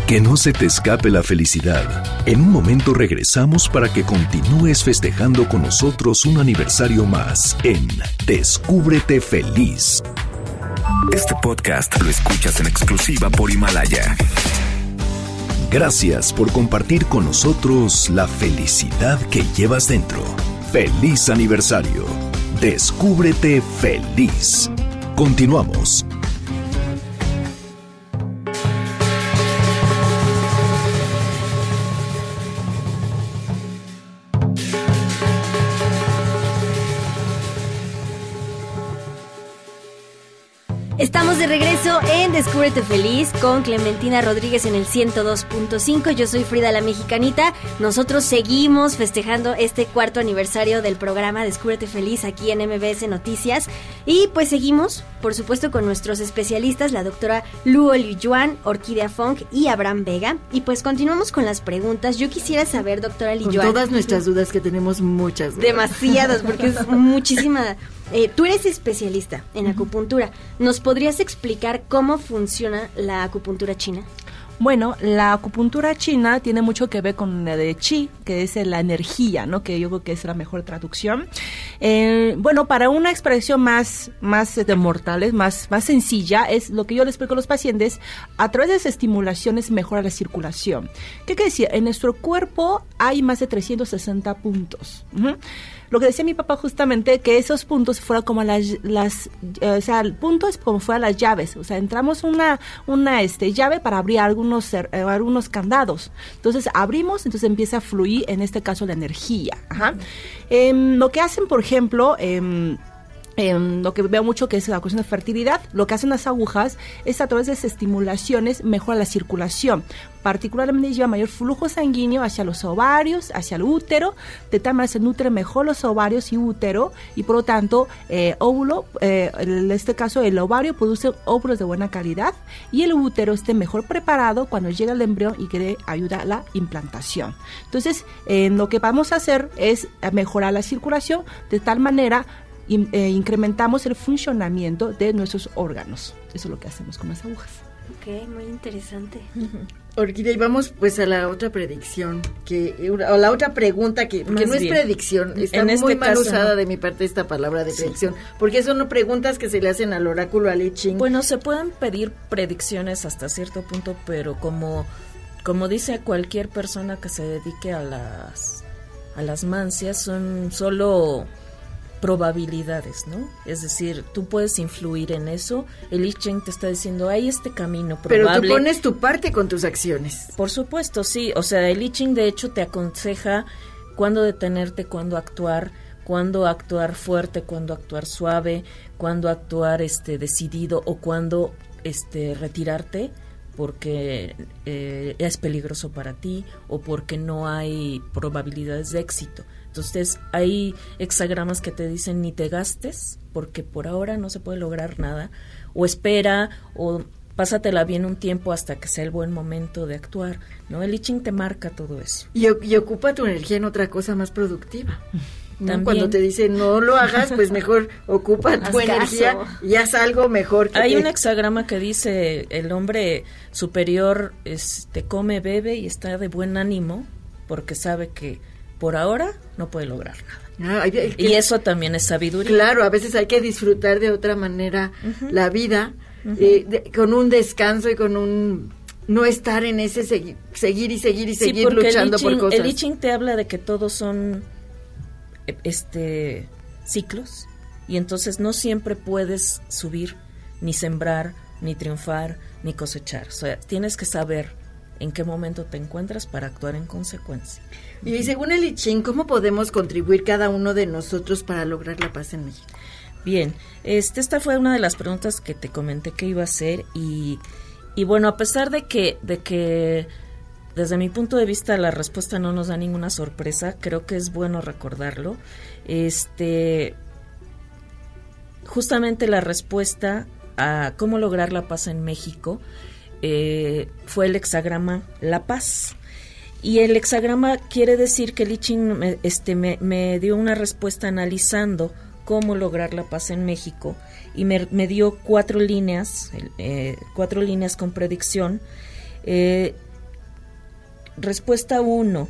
Que no se te escape la felicidad. En un momento regresamos para que continúes festejando con nosotros un aniversario más en Descúbrete Feliz. Este podcast lo escuchas en exclusiva por Himalaya. Gracias por compartir con nosotros la felicidad que llevas dentro. Feliz aniversario. Descúbrete feliz. Continuamos. Regreso en Descúbrete Feliz con Clementina Rodríguez en el 102.5. Yo soy Frida la Mexicanita. Nosotros seguimos festejando este cuarto aniversario del programa Descúbrete Feliz aquí en MBS Noticias. Y pues seguimos, por supuesto, con nuestros especialistas, la doctora Luo Yuan, Orquídea Funk y Abraham Vega. Y pues continuamos con las preguntas. Yo quisiera saber, doctora Li Con todas nuestras dudas, que tenemos muchas. dudas. Demasiadas, porque es muchísima. Eh, tú eres especialista en acupuntura. ¿Nos podrías explicar cómo funciona la acupuntura china? Bueno, la acupuntura china tiene mucho que ver con la de chi, que es la energía, ¿no? Que yo creo que es la mejor traducción. Eh, bueno, para una expresión más, más de mortales, más, más sencilla, es lo que yo les explico a los pacientes. A través de esas estimulaciones mejora la circulación. ¿Qué quiere decir? En nuestro cuerpo hay más de 360 puntos. Ujú. Lo que decía mi papá justamente, que esos puntos fueran como las, las eh, o sea, el punto es como fueran las llaves, o sea, entramos una, una este, llave para abrir algunos, eh, algunos candados. Entonces abrimos, entonces empieza a fluir, en este caso, la energía. Ajá. Em, lo que hacen, por ejemplo, em, lo que veo mucho que es la cuestión de fertilidad, lo que hacen las agujas es a través de estimulaciones mejora la circulación. Particularmente lleva mayor flujo sanguíneo hacia los ovarios, hacia el útero, de tal manera se nutre mejor los ovarios y útero y por lo tanto eh, óvulo, eh, en este caso el ovario produce óvulos de buena calidad y el útero esté mejor preparado cuando llega el embrión y que dé ayuda a la implantación. Entonces, eh, lo que vamos a hacer es eh, mejorar la circulación de tal manera in- eh, incrementamos el funcionamiento de nuestros órganos. Eso es lo que hacemos con las agujas. Ok, muy interesante. Orquídea, y vamos pues a la otra predicción, que o la otra pregunta que, que no es bien. predicción, está En muy este mal caso, usada no. de mi parte esta palabra de predicción, porque son preguntas que se le hacen al oráculo al I Ching. Bueno, se pueden pedir predicciones hasta cierto punto, pero como, como dice cualquier persona que se dedique a las, a las mancias, son solo probabilidades, ¿no? Es decir, tú puedes influir en eso. El I Ching te está diciendo, hay este camino pero probable. tú pones tu parte con tus acciones. Por supuesto, sí. O sea, el I Ching de hecho te aconseja cuándo detenerte, cuándo actuar, cuándo actuar fuerte, cuándo actuar suave, cuándo actuar este decidido o cuándo este retirarte porque eh, es peligroso para ti o porque no hay probabilidades de éxito. Entonces hay hexagramas que te dicen ni te gastes porque por ahora no se puede lograr nada o espera o pásatela bien un tiempo hasta que sea el buen momento de actuar, ¿no? El I Ching te marca todo eso. Y, y ocupa tu energía en otra cosa más productiva. Cuando te dicen no lo hagas, pues mejor ocupa tu energía y haz algo mejor. Que Hay te- un hexagrama que dice el hombre superior este come, bebe y está de buen ánimo porque sabe que por ahora no puede lograr nada. Ah, hay- hay que- Y eso también es sabiduría. Claro, a veces hay que disfrutar de otra manera la vida, eh, de- con un descanso y con un no estar en ese segui- seguir y seguir y Sí, seguir luchando el por cosas. El I Ching te habla de que todos son este ciclos y entonces no siempre puedes subir ni sembrar ni triunfar ni cosechar. O sea, tienes que saber en qué momento te encuentras para actuar en consecuencia. Y según el I ¿cómo podemos contribuir cada uno de nosotros para lograr la paz en México? Bien, este, esta fue una de las preguntas que te comenté que iba a hacer y, y bueno, a pesar de que, de que desde mi punto de vista la respuesta no nos da ninguna sorpresa, creo que es bueno recordarlo. Este, justamente la respuesta a cómo lograr la paz en México eh, fue el hexagrama La Paz. Y el hexagrama quiere decir que Lichin me, este, me, dio una respuesta analizando cómo lograr la paz en México y me, dio cuatro líneas, eh, cuatro líneas con predicción. Eh, respuesta uno,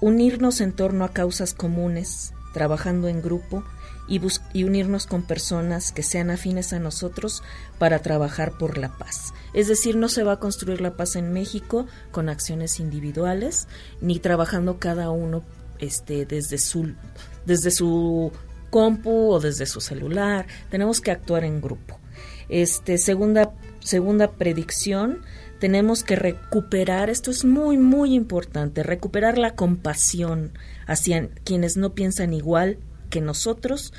unirnos en torno a causas comunes, trabajando en grupo y, y unirnos con personas que sean afines a nosotros para trabajar por la paz. Es decir, no se va a construir la paz en México con acciones individuales, ni trabajando cada uno este, desde, su, desde su compu o desde su celular. Tenemos que actuar en grupo. Este, segunda, segunda predicción, tenemos que recuperar, esto es muy, muy importante, recuperar la compasión hacia quienes no piensan igual que nosotros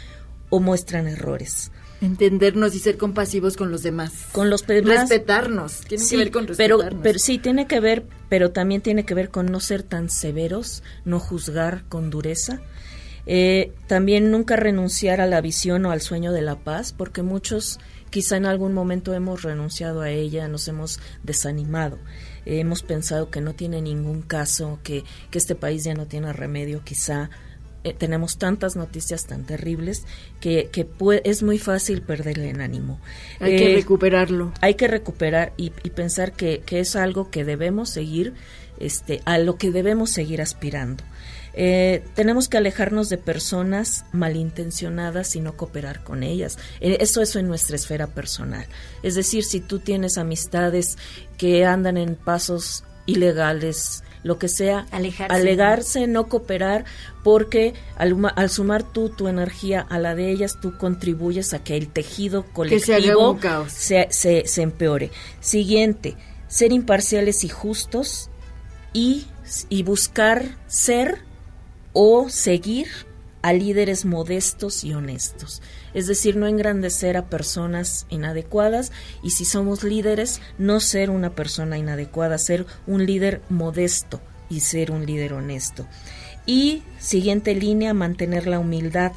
o muestran errores. Entendernos y ser compasivos con los demás. Con los demás. Respetarnos. Tiene que ver con respetarnos. Pero, pero sí, tiene que ver, pero también tiene que ver con no ser tan severos, no juzgar con dureza. Eh, también nunca renunciar a la visión o al sueño de la paz, porque muchos quizá en algún momento hemos renunciado a ella, nos hemos desanimado, hemos pensado que no tiene ningún caso, que, que este país ya no tiene remedio, quizá eh, tenemos tantas noticias tan terribles que, que es muy fácil perderle el ánimo. Hay que eh, recuperarlo. Hay que recuperar y, pensar que, que, es algo que debemos seguir, este, a lo que debemos seguir aspirando. Eh, tenemos que alejarnos de personas malintencionadas y no cooperar con ellas. eso es en nuestra esfera personal. Es decir, si tú tienes amistades que andan en pasos ilegales, lo que sea, alegarse, no cooperar, porque al, sumar tú tu energía a la de ellas, tú contribuyes a que el tejido colectivo se, se, se, empeore. Siguiente, ser imparciales y justos y, y buscar ser o seguir a líderes modestos y honestos. Es decir, no engrandecer a personas inadecuadas y si somos líderes, no ser una persona inadecuada, ser un líder modesto y ser un líder honesto. Y siguiente línea, mantener la humildad.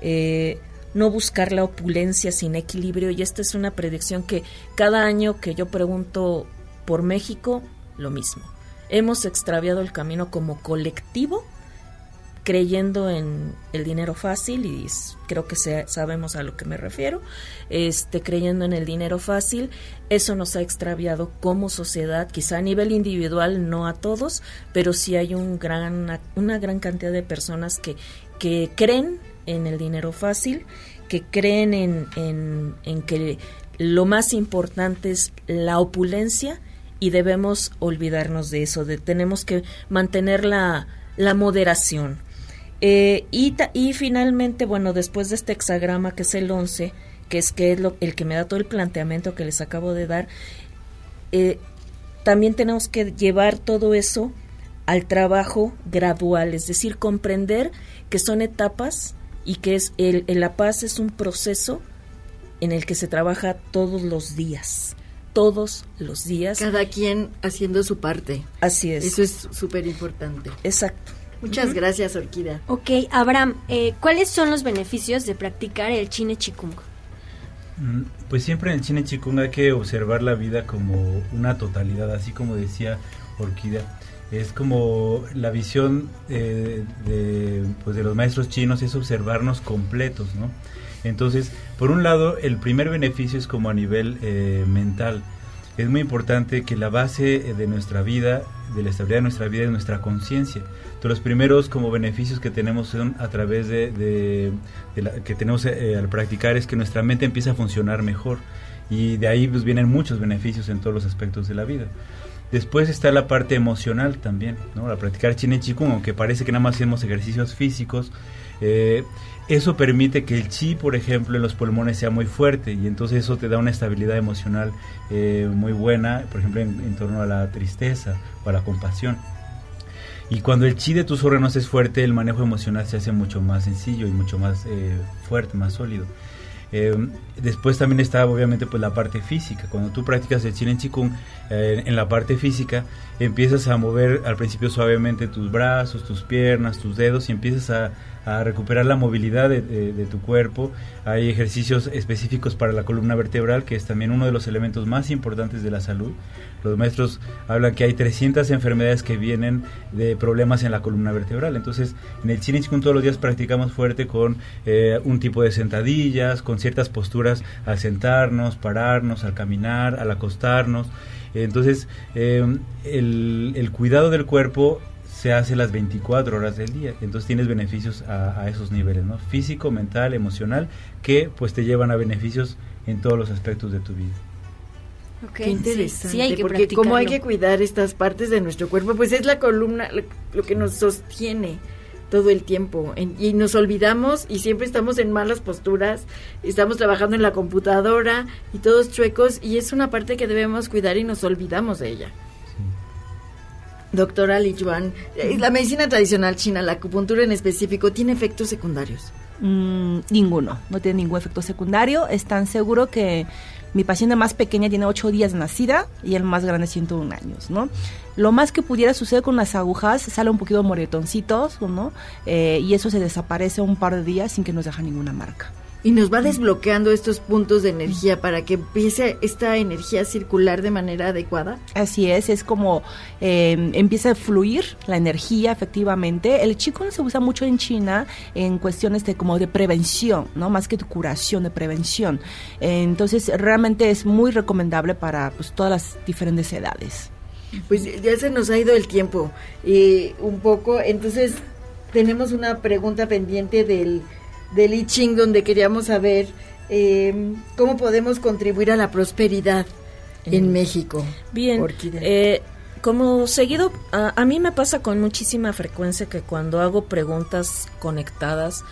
Eh, no buscar la opulencia sin equilibrio y esta es una predicción que cada año que yo pregunto por México, lo mismo. Hemos extraviado el camino como colectivo creyendo en el dinero fácil y creo que sabemos a lo que me refiero, este creyendo en el dinero fácil, eso nos ha extraviado como sociedad, quizá a nivel individual no a todos, pero sí hay un gran una gran cantidad de personas que que creen en el dinero fácil, que creen en, en, que lo más importante es la opulencia y debemos olvidarnos de eso, de tenemos que mantener la, la moderación. Eh, y, y finalmente, bueno, después de este hexagrama que es el 11, que es, que es lo, el que me da todo el planteamiento que les acabo de dar, eh, también tenemos que llevar todo eso al trabajo gradual, es decir, comprender que son etapas y que es el, la paz es un proceso en el que se trabaja todos los días todos los días. Cada quien haciendo su parte. Así es. Eso es súper importante. Exacto. Muchas gracias, Orquídea. Ok, Abraham, eh, ¿cuáles son los beneficios de practicar el Chine Chikung? Mm, pues siempre en el Chine Chikung hay que observar la vida como una totalidad, así como decía Orquídea. Es como la visión eh, de, pues de los maestros chinos es observarnos completos, ¿no? Entonces, por un lado, el primer beneficio es como a nivel eh, mental. Es muy importante que la base de nuestra vida, de la estabilidad de nuestra vida, es nuestra conciencia los primeros como beneficios que tenemos son a través de, la, que tenemos eh, al practicar es que nuestra mente empieza a funcionar mejor y de ahí pues vienen muchos beneficios en todos los aspectos de la vida. Después está la parte emocional también, ¿no? La practicar Chin Chikung, aunque parece que nada más hacemos ejercicios físicos, eh, eso permite que el chi, por ejemplo, en los pulmones sea muy fuerte y entonces eso te da una estabilidad emocional eh, muy buena, por ejemplo, en, torno a la tristeza o a la compasión. Y cuando el chi de tus órganos es fuerte, el manejo emocional se hace mucho más sencillo y mucho más eh, fuerte, más sólido. Eh, después también está obviamente pues la parte física. Cuando tú practicas el Chin en Chikung, eh, en la parte física empiezas a mover al principio suavemente tus brazos, tus piernas, tus dedos y empiezas a, a recuperar la movilidad de, tu cuerpo. Hay ejercicios específicos para la columna vertebral, que es también uno de los elementos más importantes de la salud. Los maestros hablan que hay 300 enfermedades que vienen de problemas en la columna vertebral. Entonces, en el Chinichikun todos los días practicamos fuerte con eh, un tipo de sentadillas, con ciertas posturas al sentarnos, pararnos, al caminar, al acostarnos. Entonces, eh, el cuidado del cuerpo se hace las 24 horas del día. Entonces tienes beneficios a, esos niveles, ¿no? Físico, mental, emocional, que pues te llevan a beneficios en todos los aspectos de tu vida. Qué interesante, porque como hay que cuidar estas partes de nuestro cuerpo, pues es la columna lo, que nos sostiene todo el tiempo y nos olvidamos y siempre estamos en malas posturas, estamos trabajando en la computadora y todos chuecos y es una parte que debemos cuidar y nos olvidamos de ella. Doctora Li Yuan, eh, la medicina tradicional china, la acupuntura en específico, ¿tiene efectos secundarios? Mm, ninguno, no tiene ningún efecto secundario. Es tan seguro que mi paciente más pequeña tiene 8 días de nacida y el más grande 101 años, ¿no? Lo más que pudiera suceder con las agujas, sale un poquito moretoncitos, ¿no? Eh, y eso se desaparece un par de días sin que nos deje ninguna marca y nos va desbloqueando estos puntos de energía para que empiece esta energía a circular de manera adecuada. Así es, es como eh, empieza a fluir la energía efectivamente. El chico se usa mucho en China en cuestiones de como de prevención, no más que de curación, de prevención. entonces realmente es muy recomendable para pues, todas las diferentes edades. Pues ya se nos ha ido el tiempo y un poco, entonces tenemos una pregunta pendiente del del I Ching donde queríamos saber eh, cómo podemos contribuir a la prosperidad en México. Bien, eh, como seguido, a, mí me pasa con muchísima frecuencia que cuando hago preguntas conectadas,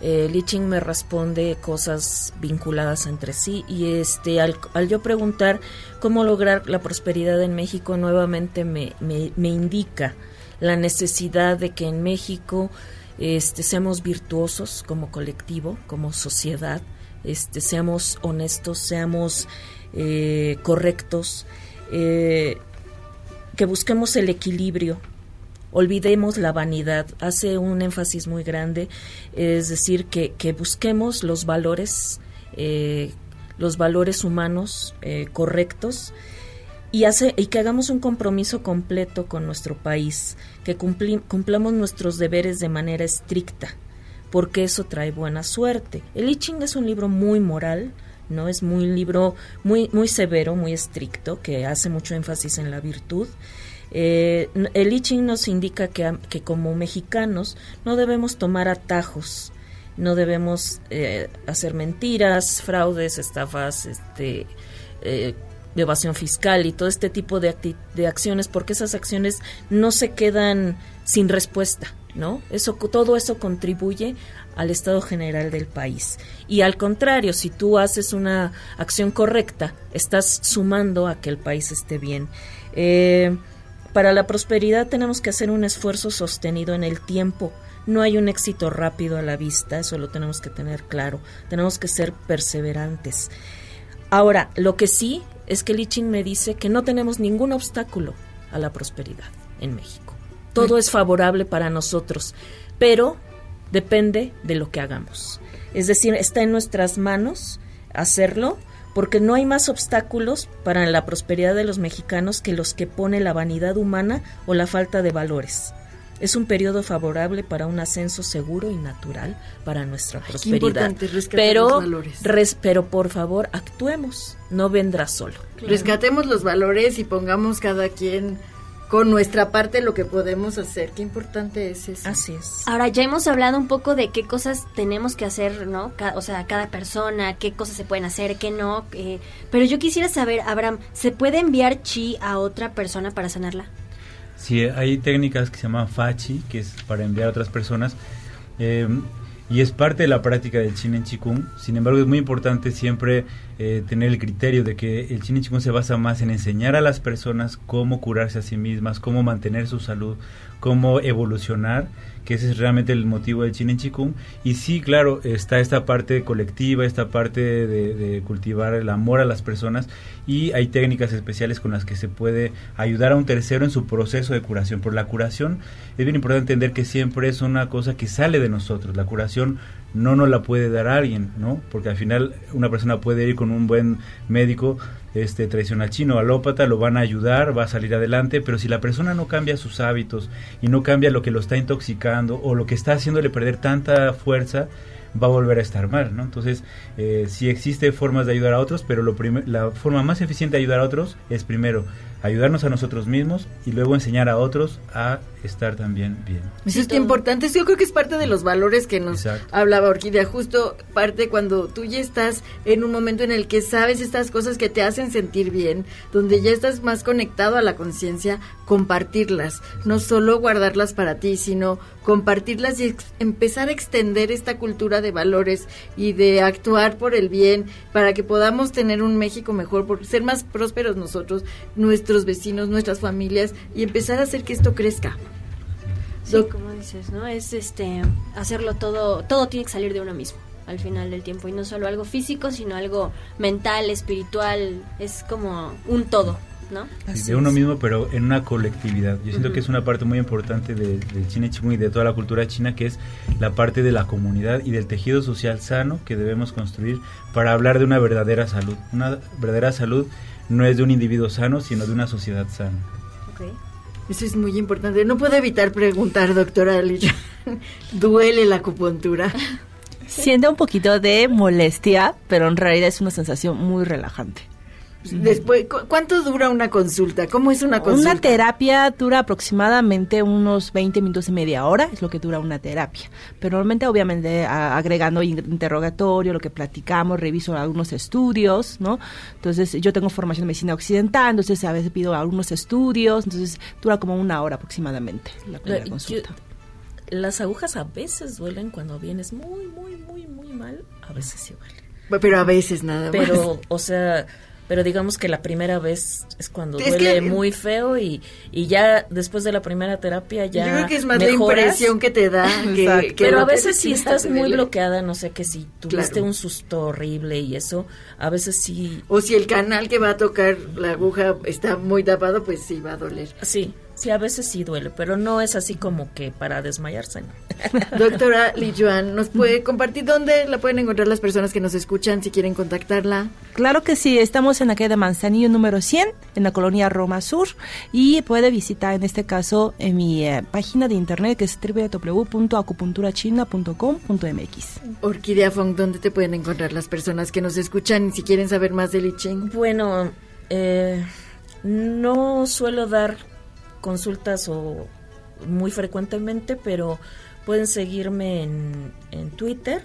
eh, Li Ching me responde cosas vinculadas entre sí y este al, yo preguntar cómo lograr la prosperidad en México nuevamente me, me, me indica la necesidad de que en México este, seamos virtuosos como colectivo, como sociedad, este, seamos honestos, seamos eh, correctos, eh, que busquemos el equilibrio, olvidemos la vanidad, hace un énfasis muy grande, es decir, que, que busquemos los valores, eh, los valores humanos correctos y, hace, y que hagamos un compromiso completo con nuestro país, que cumplamos nuestros deberes de manera estricta, porque eso trae buena suerte. El I Ching es un libro muy moral, no es muy libro muy muy severo, muy estricto, que hace mucho énfasis en la virtud. Eh, el I Ching nos indica que, como mexicanos no debemos tomar atajos, no debemos eh, hacer mentiras, fraudes, estafas, este, eh, de evasión fiscal y todo este tipo de, de acciones, porque esas acciones no se quedan sin respuesta, ¿no? Eso, todo eso contribuye al estado general del país. Y al contrario, si tú haces una acción correcta, estás sumando a que el país esté bien. Eh, para la prosperidad tenemos que hacer un esfuerzo sostenido en el tiempo. No hay un éxito rápido a la vista, eso lo tenemos que tener claro. Tenemos que ser perseverantes. Ahora, lo que sí es que Lichin me dice que no tenemos ningún obstáculo a la prosperidad en México. Todo es favorable para nosotros, pero depende de lo que hagamos. Es decir, está en nuestras manos hacerlo porque no hay más obstáculos para la prosperidad de los mexicanos que los que pone la vanidad humana o la falta de valores. Es un periodo favorable para un ascenso seguro y natural para nuestra prosperidad. pero, pero por favor, actuemos, no vendrá solo. Rescatemos los valores y pongamos cada quien con nuestra parte lo que podemos hacer. Qué importante es eso. Así es. Ahora ya hemos hablado un poco de qué cosas tenemos que hacer, ¿no? o sea, cada persona, qué cosas se pueden hacer, qué no. Eh, pero yo quisiera saber, Abraham, ¿se puede enviar chi a otra persona para sanarla? Sí, hay técnicas que se llaman fachi, que es para enviar a otras personas. Eh, y es parte de la práctica del Chin en Chikung. Sin embargo, es muy importante siempre eh, tener el criterio de que el Chin en Chikung se basa más en enseñar a las personas cómo curarse a sí mismas, cómo mantener su salud, cómo evolucionar, que ese es realmente el motivo del Chin en Chikung. Y sí, claro, está esta parte colectiva, esta parte de, cultivar el amor a las personas y hay técnicas especiales con las que se puede ayudar a un tercero en su proceso de curación. Por la curación es bien importante entender que siempre es una cosa que sale de nosotros. La curación no nos la puede dar alguien, ¿no? Porque al final una persona puede ir con un buen médico este tradicional chino, alópata, lo van a ayudar, va a salir adelante, pero si la persona no cambia sus hábitos y no cambia lo que lo está intoxicando o lo que está haciéndole perder tanta fuerza, va a volver a estar mal, ¿no? Entonces, eh, sí existe formas de ayudar a otros, pero lo la forma más eficiente de ayudar a otros es primero ayudarnos a nosotros mismos y luego enseñar a otros a estar también bien. Eso es importante, yo creo que es parte de los valores que nos hablaba Orquídea, justo parte cuando tú ya estás en un momento en el que sabes estas cosas que te hacen sentir bien, donde ya estás más conectado a la conciencia, compartirlas, no solo guardarlas para ti, sino compartirlas y empezar a extender esta cultura de valores y de actuar por el bien para que podamos tener un México mejor, por ser más prósperos nosotros, nuestro vecinos, nuestras familias y empezar a hacer que esto crezca. Sí, como dices, ¿no? Es este hacerlo todo, todo tiene que salir de uno mismo al final del tiempo y no solo algo físico, sino algo mental, espiritual, es como un todo. ¿no? de uno mismo, pero en una colectividad. Yo siento que es una parte muy importante del de China y de toda la cultura china, que es la parte de la comunidad y del tejido social sano que debemos construir para hablar de una verdadera salud. Una verdadera salud no es de un individuo sano, sino de una sociedad sana. Eso es muy importante. No puedo evitar preguntar, doctora Alicia, ¿duele la acupuntura? Siente un poquito de molestia, pero en realidad es una sensación muy relajante. Después, ¿cuánto dura una consulta? ¿Cómo es una consulta? Una terapia dura aproximadamente unos 20 minutos y media hora, es lo que dura una terapia. Pero normalmente, obviamente, agregando interrogatorio, lo que platicamos, reviso algunos estudios, ¿no? Entonces, yo tengo formación en medicina occidental, entonces a veces pido algunos estudios, entonces dura como una hora aproximadamente la primera consulta. las agujas a veces duelen cuando vienes muy, muy, muy, muy mal, a veces sí duelen. Pero a veces nada más. Pero, o sea pero digamos que la primera vez es cuando duele muy feo y, y ya después de la primera terapia ya Yo creo que es más la impresión que te da que, pero a veces si estás muy bloqueada no sé que si tuviste un susto horrible y eso a veces sí o si el canal que va a tocar la aguja está muy tapado pues sí va a doler. Sí Sí, a veces sí duele, pero no es así como que para desmayarse. Doctora Li Yuan, ¿nos puede compartir dónde la pueden encontrar las personas que nos escuchan si quieren contactarla? Claro que sí, estamos en la calle de Manzanillo número 100, en la colonia Roma Sur, y puede visitar en este caso en mi eh, página de internet que es www.acupunturachina.com.mx. Orquídea Fong, ¿dónde te pueden encontrar las personas que nos escuchan si quieren saber más de Li Ching? Bueno, eh, no suelo dar consultas o muy frecuentemente, pero pueden seguirme en, en Twitter.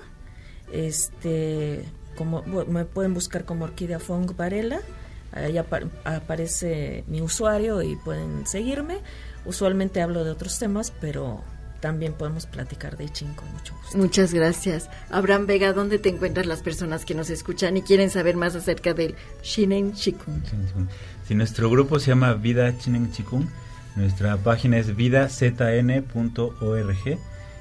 Este, como me pueden buscar como Orquídea Fong Varela. Ahí aparece mi usuario y pueden seguirme. Usualmente hablo de otros temas, pero también podemos platicar de Ching con mucho gusto. Muchas gracias. Abraham Vega, ¿dónde te encuentras las personas que nos escuchan y quieren saber más acerca del Shinen Chikung? Si nuestro grupo se llama Vida Shinen Chikung, nuestra página es vidazn.org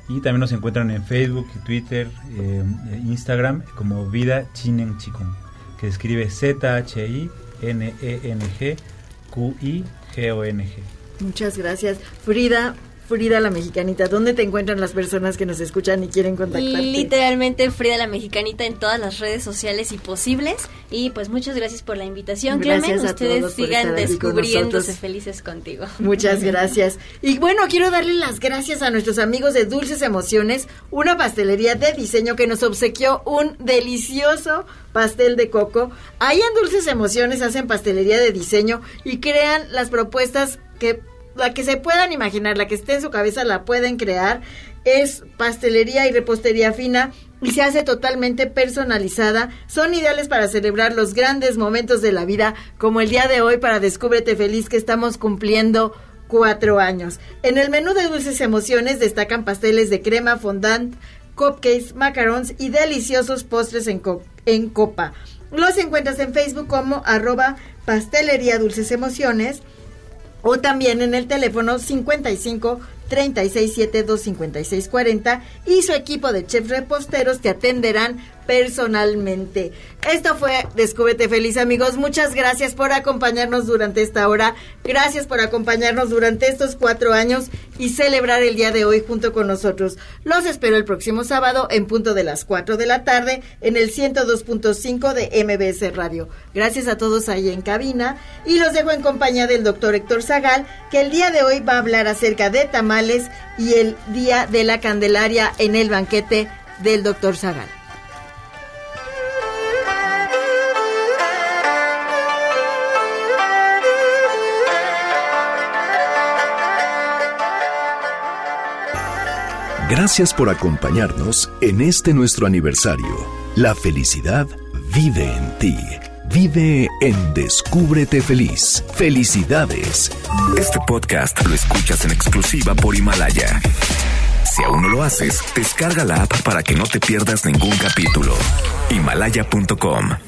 y también nos encuentran en Facebook, Twitter, eh, Instagram como Vida Chinen Chikung, que escribe Z-H-I-N-E-N-G-Q-I-G-O-N-G. Muchas gracias. Frida, Frida la Mexicanita, ¿dónde te encuentran las personas que nos escuchan y quieren contactarte? Literalmente Frida la Mexicanita en todas las redes sociales y posibles. Y pues muchas gracias por la invitación, gracias Ustedes sigan descubriéndose felices contigo. Muchas gracias. Y bueno, quiero darle las gracias a nuestros amigos de Dulces Emociones, una pastelería de diseño que nos obsequió un delicioso pastel de coco. Ahí en Dulces Emociones hacen pastelería de diseño y crean las propuestas que la que se puedan imaginar, la que esté en su cabeza, la pueden crear. Es pastelería y repostería fina y se hace totalmente personalizada. Son ideales para celebrar los grandes momentos de la vida, como el día de hoy para Descúbrete Feliz que estamos cumpliendo cuatro años. En el menú de dulces emociones destacan pasteles de crema, fondant, cupcakes, macarons y deliciosos postres en, en copa. Los encuentras en Facebook como arroba pastelería dulces emociones o también en el teléfono 55 367 25640 y su equipo de chefs reposteros te atenderán personalmente. Esto fue Descúbrete Feliz, amigos. Muchas gracias por acompañarnos durante esta hora. Gracias por acompañarnos durante estos cuatro años y celebrar el día de hoy junto con nosotros. Los espero el próximo sábado en punto de las 4 de la tarde en el 102.5 de MBS Radio. Gracias a todos ahí en cabina y los dejo en compañía del doctor Héctor Zagal, que el día de hoy va a hablar acerca de tamales y el día de la Candelaria en el banquete del doctor Zagal. Gracias por acompañarnos en este nuestro aniversario. La felicidad vive en ti. Vive en Descúbrete Feliz. Felicidades. Este podcast lo escuchas en exclusiva por Himalaya. Si aún no lo haces, descarga la app para que no te pierdas ningún capítulo. Himalaya.com